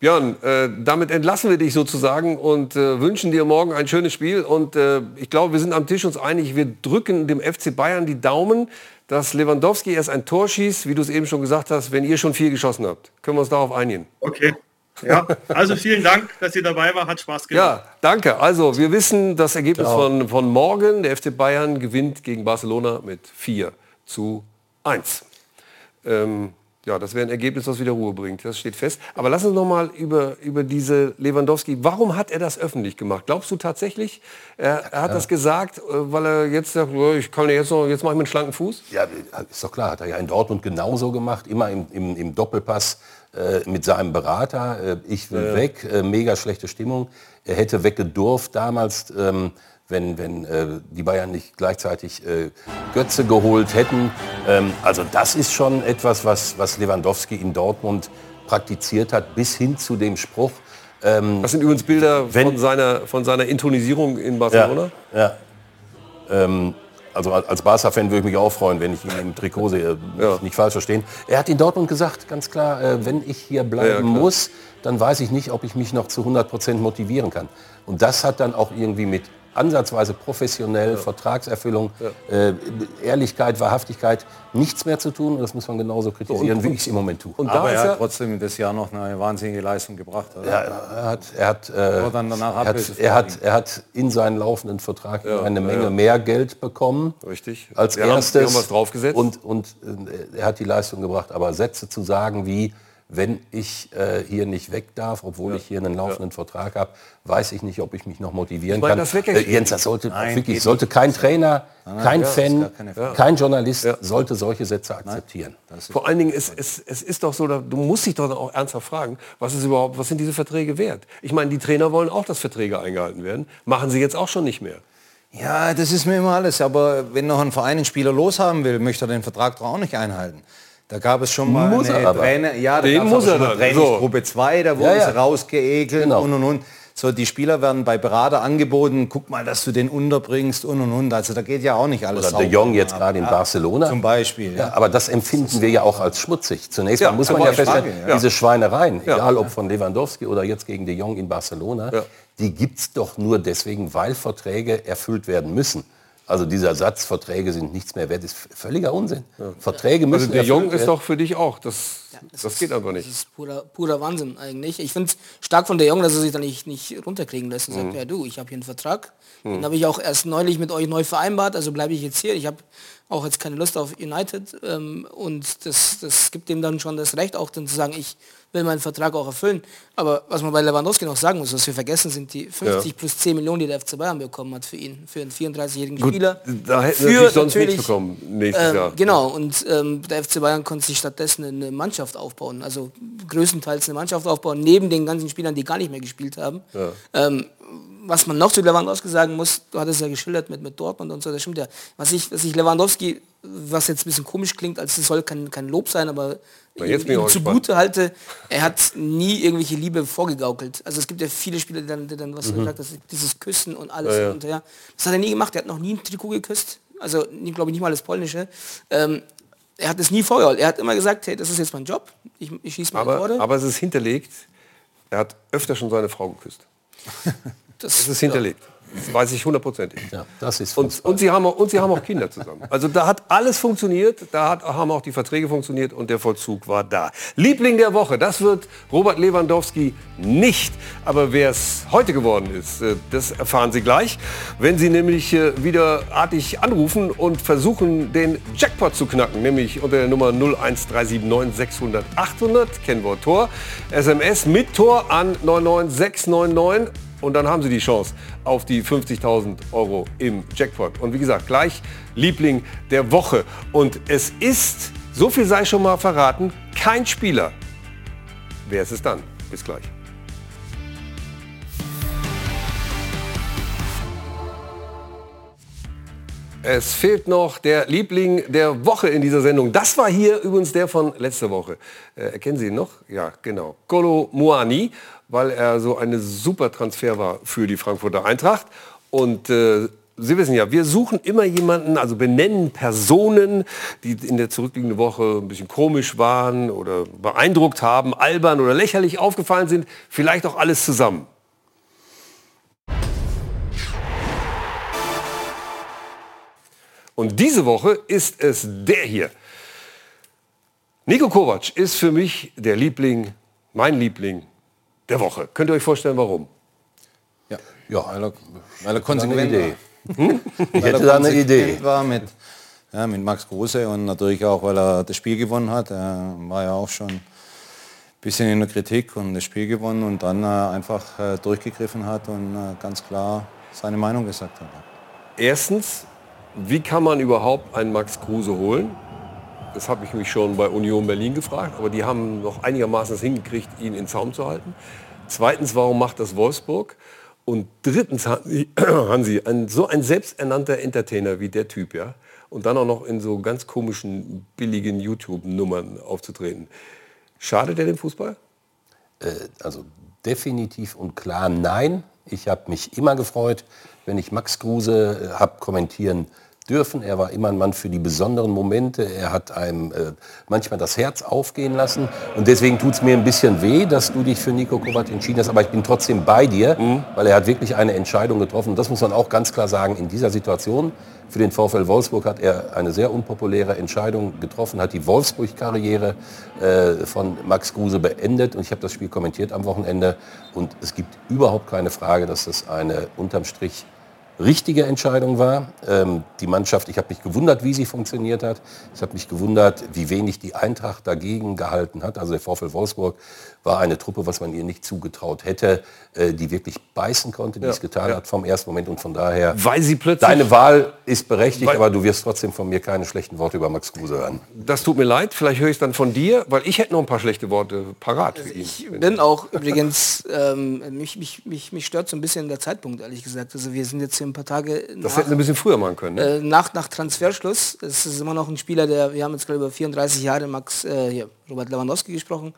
Björn, äh, damit entlassen wir dich sozusagen und äh, wünschen dir morgen ein schönes Spiel. Und äh, ich glaube, wir sind am Tisch uns einig, wir drücken dem FC Bayern die Daumen, dass Lewandowski erst ein Tor schießt, wie du es eben schon gesagt hast, wenn ihr schon vier geschossen habt. Können wir uns darauf einigen? Okay. Ja, also vielen Dank, dass ihr dabei war, hat Spaß gemacht. Ja, danke. Also wir wissen das Ergebnis von, von morgen. Der FC Bayern gewinnt gegen Barcelona mit 4 zu 1. Ähm, ja, das wäre ein Ergebnis, das wieder Ruhe bringt. Das steht fest. Aber lass uns noch mal über, über diese Lewandowski. Warum hat er das öffentlich gemacht? Glaubst du tatsächlich, er, er hat das gesagt, äh, weil er jetzt sagt, ich kann jetzt noch, jetzt mache ich mir einen schlanken Fuß? Ja, ist doch klar. Hat er ja in Dortmund genauso gemacht. Immer im, im, im Doppelpass äh, mit seinem Berater. Äh, ich will ja. weg. Äh, mega schlechte Stimmung. Er hätte weggedurft damals. Ähm, wenn, wenn äh, die Bayern nicht gleichzeitig äh, Götze geholt hätten. Ähm, also das ist schon etwas, was, was Lewandowski in Dortmund praktiziert hat, bis hin zu dem Spruch. Ähm, das sind übrigens Bilder wenn, von, seiner, von seiner Intonisierung in Barcelona. Ja, ja. Ähm, also als Barca-Fan würde ich mich auch freuen, wenn ich ihn im Trikot sehe. Ja. Nicht falsch verstehen. Er hat in Dortmund gesagt, ganz klar, äh, wenn ich hier bleiben ja, muss, dann weiß ich nicht, ob ich mich noch zu 100 Prozent motivieren kann. Und das hat dann auch irgendwie mit ansatzweise professionell, Vertragserfüllung, äh, Ehrlichkeit, Wahrhaftigkeit, nichts mehr zu tun. Und das muss man genauso kritisieren, Und- wie ich es im Moment tue. Und Aber er hat trotzdem das Jahr noch eine wahnsinnige Leistung gebracht. Oder? Ja, er hat, er hat, äh, dann danach er, hat, er, hat, er hat in seinen laufenden Vertrag Ja, eine ja, Menge ja. mehr Geld bekommen. Richtig. Als Wir haben- erstes. wir haben was draufgesetzt. Und, und äh, er hat die Leistung gebracht. Aber Sätze zu sagen wie, wenn ich äh, hier nicht weg darf, obwohl ich hier einen laufenden Vertrag habe, weiß ich nicht, ob ich mich noch motivieren Ich meine, kann. das weg- äh, Jens, das sollte Nein, wirklich, sollte kein Trainer, nein, kein ja, Fan, kein Journalist sollte solche Sätze akzeptieren. Vor allen Dingen, es, es, es ist doch so, da- du musst dich doch auch ernsthaft fragen, was ist überhaupt, was sind diese Verträge wert? Ich meine, die Trainer wollen auch, dass Verträge eingehalten werden. Machen sie jetzt auch schon nicht mehr. Ja, das ist mir immer alles. Aber wenn noch ein Verein einen Spieler loshaben will, möchte er den Vertrag doch auch nicht einhalten. Da gab es schon mal Muss eine er aber. Trainer, ja, da Den muss er dann. Trainingsgruppe 2, da wurden Ja, ja. sie rausgeekelt Genau. und und und. So, die Spieler werden bei Berater angeboten, guck mal, dass du den unterbringst und und und. Also da geht ja auch nicht alles Oder De Jong jetzt gerade in Ja, Barcelona. Zum Beispiel. Ja, aber das empfinden wir ja auch als schmutzig. Zunächst mal muss man ja feststellen, diese Schweinereien, egal ob von Lewandowski oder jetzt gegen De Jong in Barcelona, die gibt es doch nur deswegen, weil Verträge erfüllt werden müssen. Also dieser Satz, Verträge sind nichts mehr wert, ist völliger Unsinn. Verträge Also müssen der Jung ist doch für dich auch. Das, das, geht einfach Das nicht. ist purer, purer Wahnsinn eigentlich. Ich finde es stark von der Jung, dass er sich da nicht, nicht runterkriegen lässt und Mhm. sagt, ja du, ich habe hier einen Vertrag. Den habe ich auch erst neulich mit euch neu vereinbart, also bleibe ich jetzt hier. Ich habe auch jetzt keine Lust auf United ähm, und das, das gibt ihm dann schon das Recht, auch dann zu sagen, ich will meinen Vertrag auch erfüllen. Aber was man bei Lewandowski noch sagen muss, was wir vergessen, sind die 50 Ja. plus 10 Millionen, die der FC Bayern bekommen hat für ihn, für einen 34-jährigen Gut, Spieler. da hätten wir natürlich sonst natürlich, nichts bekommen nächstes ähm, Jahr. Genau, und ähm, der FC Bayern konnte sich stattdessen eine Mannschaft aufbauen. Also größtenteils eine Mannschaft aufbauen, neben den ganzen Spielern, die gar nicht mehr gespielt haben. Ähm, was man noch zu Lewandowski sagen muss, du hattest ja geschildert mit, mit Dortmund und so, das stimmt ja. Was ich, was ich Lewandowski, was jetzt ein bisschen komisch klingt, als es soll kein, kein Lob sein, aber Na, jetzt ihm, zugute halte, er hat nie irgendwelche Liebe vorgegaukelt. Also es gibt ja viele Spieler, die dann, die dann was du gesagt hast, dieses Küssen und alles Ja, ja. und ja. Das hat er nie gemacht, er hat noch nie ein Trikot geküsst. Also glaube ich nicht mal das polnische. Ähm, er hat es nie vorgeholt. Er hat immer gesagt, hey, das ist jetzt mein Job. Ich, ich schieße meine Aber, Tore. aber es ist hinterlegt, er hat öfter schon seine Frau geküsst. das Das ist hinterlegt. Das weiß ich hundertprozentig. Ja, das ist Und, und, sie haben auch, und sie haben auch Kinder zusammen. Also da hat alles funktioniert, da hat, haben auch die Verträge funktioniert und der Vollzug war da. Liebling der Woche, das wird Robert Lewandowski nicht. Aber wer es heute geworden ist, äh, das erfahren Sie gleich. Wenn Sie nämlich äh, wieder artig anrufen und versuchen, den Jackpot zu knacken, nämlich unter der Nummer 01379 600 800, Kennwort Tor, SMS mit Tor an 99699 und dann haben Sie die Chance auf die 50.000 Euro im Jackpot. Und wie gesagt, gleich Liebling der Woche. Und es ist, so viel sei schon mal verraten, kein Spieler. Wer ist es dann? Bis gleich. Es fehlt noch der Liebling der Woche in dieser Sendung. Das war hier übrigens der von letzter Woche. Äh, erkennen Sie ihn noch? Ja, genau. Kolo Muani, weil er so eine super Transfer war für die Frankfurter Eintracht. Und äh, Sie wissen ja, wir suchen immer jemanden, also benennen Personen, die in der zurückliegenden Woche ein bisschen komisch waren oder beeindruckt haben, albern oder lächerlich aufgefallen sind. Vielleicht auch alles zusammen. Und diese Woche ist es der hier. Nico Kovac ist für mich der Liebling, mein Liebling der Woche. Könnt ihr euch vorstellen, warum? Ja. Ja, Weil er, weil er eine konsequent Idee. war. Ich Weil er hätte da eine Idee. war mit, ja, mit Max Kruse und natürlich auch, weil er das Spiel gewonnen hat. Er war ja auch schon ein bisschen in der Kritik und das Spiel gewonnen und dann äh, einfach äh, durchgegriffen hat und äh, ganz klar seine Meinung gesagt hat. Erstens, wie kann man überhaupt einen Max Kruse holen? Das habe ich mich schon bei Union Berlin gefragt, aber die haben noch einigermaßen es hingekriegt, ihn in Zaum zu halten. Zweitens, warum macht das Wolfsburg? Und drittens haben ein, so ein selbsternannter Entertainer wie der Typ, ja, und dann auch noch in so ganz komischen, billigen YouTube-Nummern aufzutreten. Schadet er dem Fußball? Äh, also definitiv und klar nein. Ich habe mich immer gefreut, wenn ich Max Kruse äh, habe kommentieren dürfen. Er war immer ein Mann für die besonderen Momente. Er hat einem äh, manchmal das Herz aufgehen lassen. Und deswegen tut es mir ein bisschen weh, dass du dich für Nico Kovac entschieden hast. Aber ich bin trotzdem bei dir, mhm. weil er hat wirklich eine Entscheidung getroffen. Und das muss man auch ganz klar sagen, in dieser Situation für den VfL Wolfsburg hat er eine sehr unpopuläre Entscheidung getroffen, hat die Wolfsburg-Karriere äh, von Max Kruse beendet. Und ich habe das Spiel kommentiert am Wochenende. Und es gibt überhaupt keine Frage, dass das eine unterm Strich richtige Entscheidung war. Ähm, die Mannschaft, ich habe mich gewundert, wie sie funktioniert hat. Ich habe mich gewundert, wie wenig die Eintracht dagegen gehalten hat. Also der VfL Wolfsburg war eine Truppe, was man ihr nicht zugetraut hätte, äh, die wirklich beißen konnte, die ja, es getan ja. hat vom ersten Moment. Und von daher, weil sie plötzlich deine Wahl ist berechtigt, aber du wirst trotzdem von mir keine schlechten Worte über Max Kruse hören. Das tut mir leid, vielleicht höre ich es dann von dir, weil ich hätte noch ein paar schlechte Worte parat für ihn. Ich bin auch übrigens, ähm, mich, mich, mich, mich stört so ein bisschen der Zeitpunkt, ehrlich gesagt. Also wir sind jetzt hier ein paar Tage Das hätten wir ein bisschen früher machen können. Ne? Äh, nach, nach Transferschluss. Das ist immer noch ein Spieler, der, wir haben jetzt ich über 34 Jahre Max, äh, hier, Robert Lewandowski gesprochen.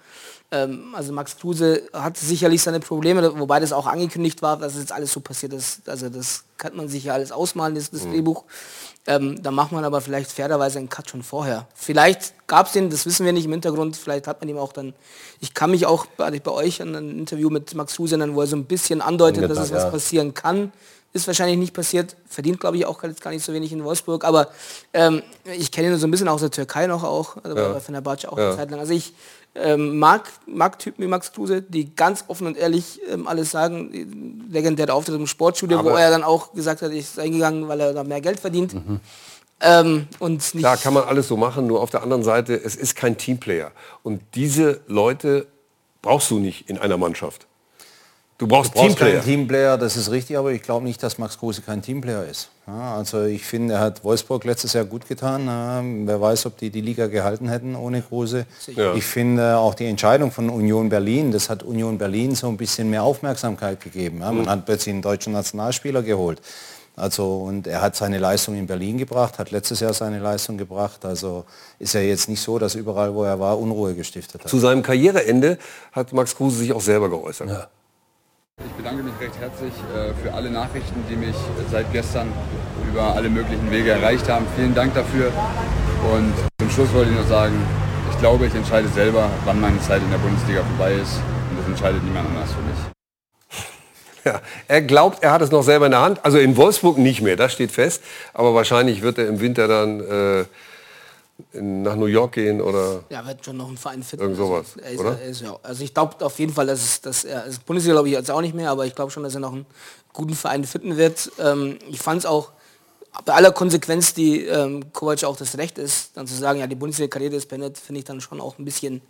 Ähm, also Max Kruse hat sicherlich seine Probleme, wobei das auch angekündigt war, dass jetzt alles so passiert ist. Also das kann man sich ja alles ausmalen, das, das mhm. Drehbuch. Ähm, da macht man aber vielleicht fairerweise einen Cut schon vorher. Vielleicht gab es den, das wissen wir nicht im Hintergrund, vielleicht hat man ihm auch dann, ich kann mich auch bei, bei euch an ein Interview mit Max Kruse erinnern, wo er so ein bisschen andeutet, dass es was passieren kann. Ist wahrscheinlich nicht passiert, verdient glaube ich auch jetzt gar nicht so wenig in Wolfsburg, aber ähm, ich kenne ihn so ein bisschen aus der Türkei noch auch, also ja. bei Fenerbahce auch ja. eine Zeit lang. Also ich ähm, mag, mag Typen wie Max Kruse, die ganz offen und ehrlich ähm, alles sagen. Legendäre Auftritt im Sportstudio, Aber wo er dann auch gesagt hat, ich sei eingegangen, weil er da mehr Geld verdient. Mhm. Ähm, und nicht Klar, kann man alles so machen, nur auf der anderen Seite, es ist kein Teamplayer. Und diese Leute brauchst du nicht in einer Mannschaft. Du brauchst, du brauchst Teamplayer. keinen Teamplayer, das ist richtig, aber ich glaube nicht, dass Max Kruse kein Teamplayer ist. Ja, also ich finde, er hat Wolfsburg letztes Jahr gut getan. Ja, wer weiß, ob die die Liga gehalten hätten ohne Kruse. Ja. Ich finde auch die Entscheidung von Union Berlin, das hat Union Berlin so ein bisschen mehr Aufmerksamkeit gegeben. Man mhm. hat plötzlich einen deutschen Nationalspieler geholt. Also und er hat seine Leistung in Berlin gebracht, hat letztes Jahr seine Leistung gebracht. Also ist er jetzt nicht so, dass überall, wo er war, Unruhe gestiftet hat. Zu seinem Karriereende hat Max Kruse sich auch selber geäußert. Ich bedanke mich recht herzlich äh, für alle Nachrichten, die mich seit gestern über alle möglichen Wege erreicht haben. Vielen Dank dafür. Und zum Schluss wollte ich nur sagen, ich glaube, ich entscheide selber, wann meine Zeit in der Bundesliga vorbei ist. Und das entscheidet niemand anders für mich. Ja, er glaubt, er hat es noch selber in der Hand. Also in Wolfsburg nicht mehr, das steht fest. Aber wahrscheinlich wird er im Winter dann äh, nach New York gehen oder ja, wird schon noch ein Verein finden. Irgend sowas, also, oder? Ist, ja, also ich glaube auf jeden Fall, dass, es, dass er, also Bundesliga glaube ich jetzt auch nicht mehr, aber ich glaube schon, dass er noch einen guten Verein finden wird. Ähm, ich fand es auch bei aller Konsequenz, die ähm, Kovac auch das Recht ist, dann zu sagen, ja, die Bundesliga-Karriere ist beendet, finde ich dann schon auch ein bisschen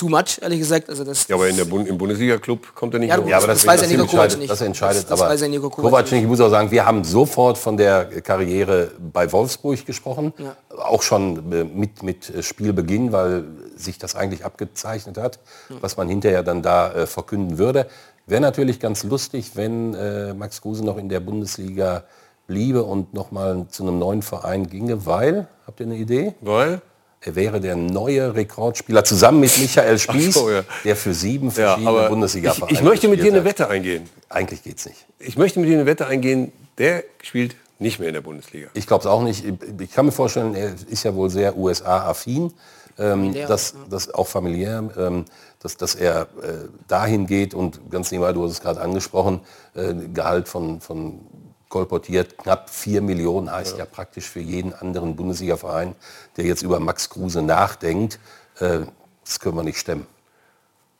too much, ehrlich gesagt. Also das, ja, aber in der Bund im Bundesliga-Club kommt er nicht ja, ja, aber das, das weiß ja Nico Kovac nicht. Das entscheidet, das, das aber weiß ja Nico Kovac, nicht. Ich muss auch sagen, wir haben sofort von der Karriere bei Wolfsburg gesprochen, ja. auch schon äh, mit, mit Spielbeginn, weil sich das eigentlich abgezeichnet hat, ja. was man hinterher dann da äh, verkünden würde. Wäre natürlich ganz lustig, wenn äh, Max Kruse noch in der Bundesliga bliebe und noch mal zu einem neuen Verein ginge, weil, habt ihr eine Idee? Weil? Er wäre der neue Rekordspieler zusammen mit Michael Spieß, so, ja. der für sieben verschiedene ja, bundesliga Ich, ich möchte mit dir eine Wette eingehen. Eigentlich geht's nicht. Ich möchte mit dir eine Wette eingehen. Der spielt nicht mehr in der Bundesliga. Ich glaube es auch nicht. Ich kann mir vorstellen, er ist ja wohl sehr USA-affin. Ähm, dass, dass auch familiär, ähm, dass, dass er äh, dahin geht und ganz nebenbei, du hast es gerade angesprochen, äh, Gehalt von, von kolportiert. Knapp 4 Millionen heißt ja. ja praktisch für jeden anderen Bundesliga-Verein, der jetzt über Max Kruse nachdenkt. Äh, das können wir nicht stemmen.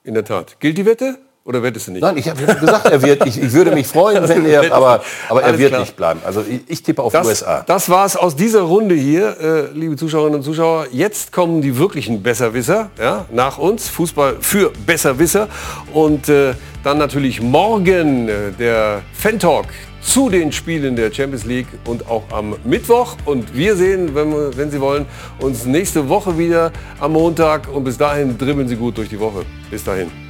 In der Tat. Gilt die Wette? Oder wettest du nicht? Nein, ich habe gesagt, er wird. Ich, ich, würde mich freuen, wenn er, aber, aber er wird klar. nicht bleiben. Also ich, ich tippe auf das, USA. Das war es aus dieser Runde hier, äh, liebe Zuschauerinnen und Zuschauer. Jetzt kommen die wirklichen Besserwisser ja, nach uns. Fußball für Besserwisser. Und äh, dann natürlich morgen äh, der Fan-Talk zu den Spielen der Champions League und auch am Mittwoch. Und wir sehen, wenn, wir, wenn Sie wollen, uns nächste Woche wieder am Montag. Und bis dahin dribbeln Sie gut durch die Woche. Bis dahin.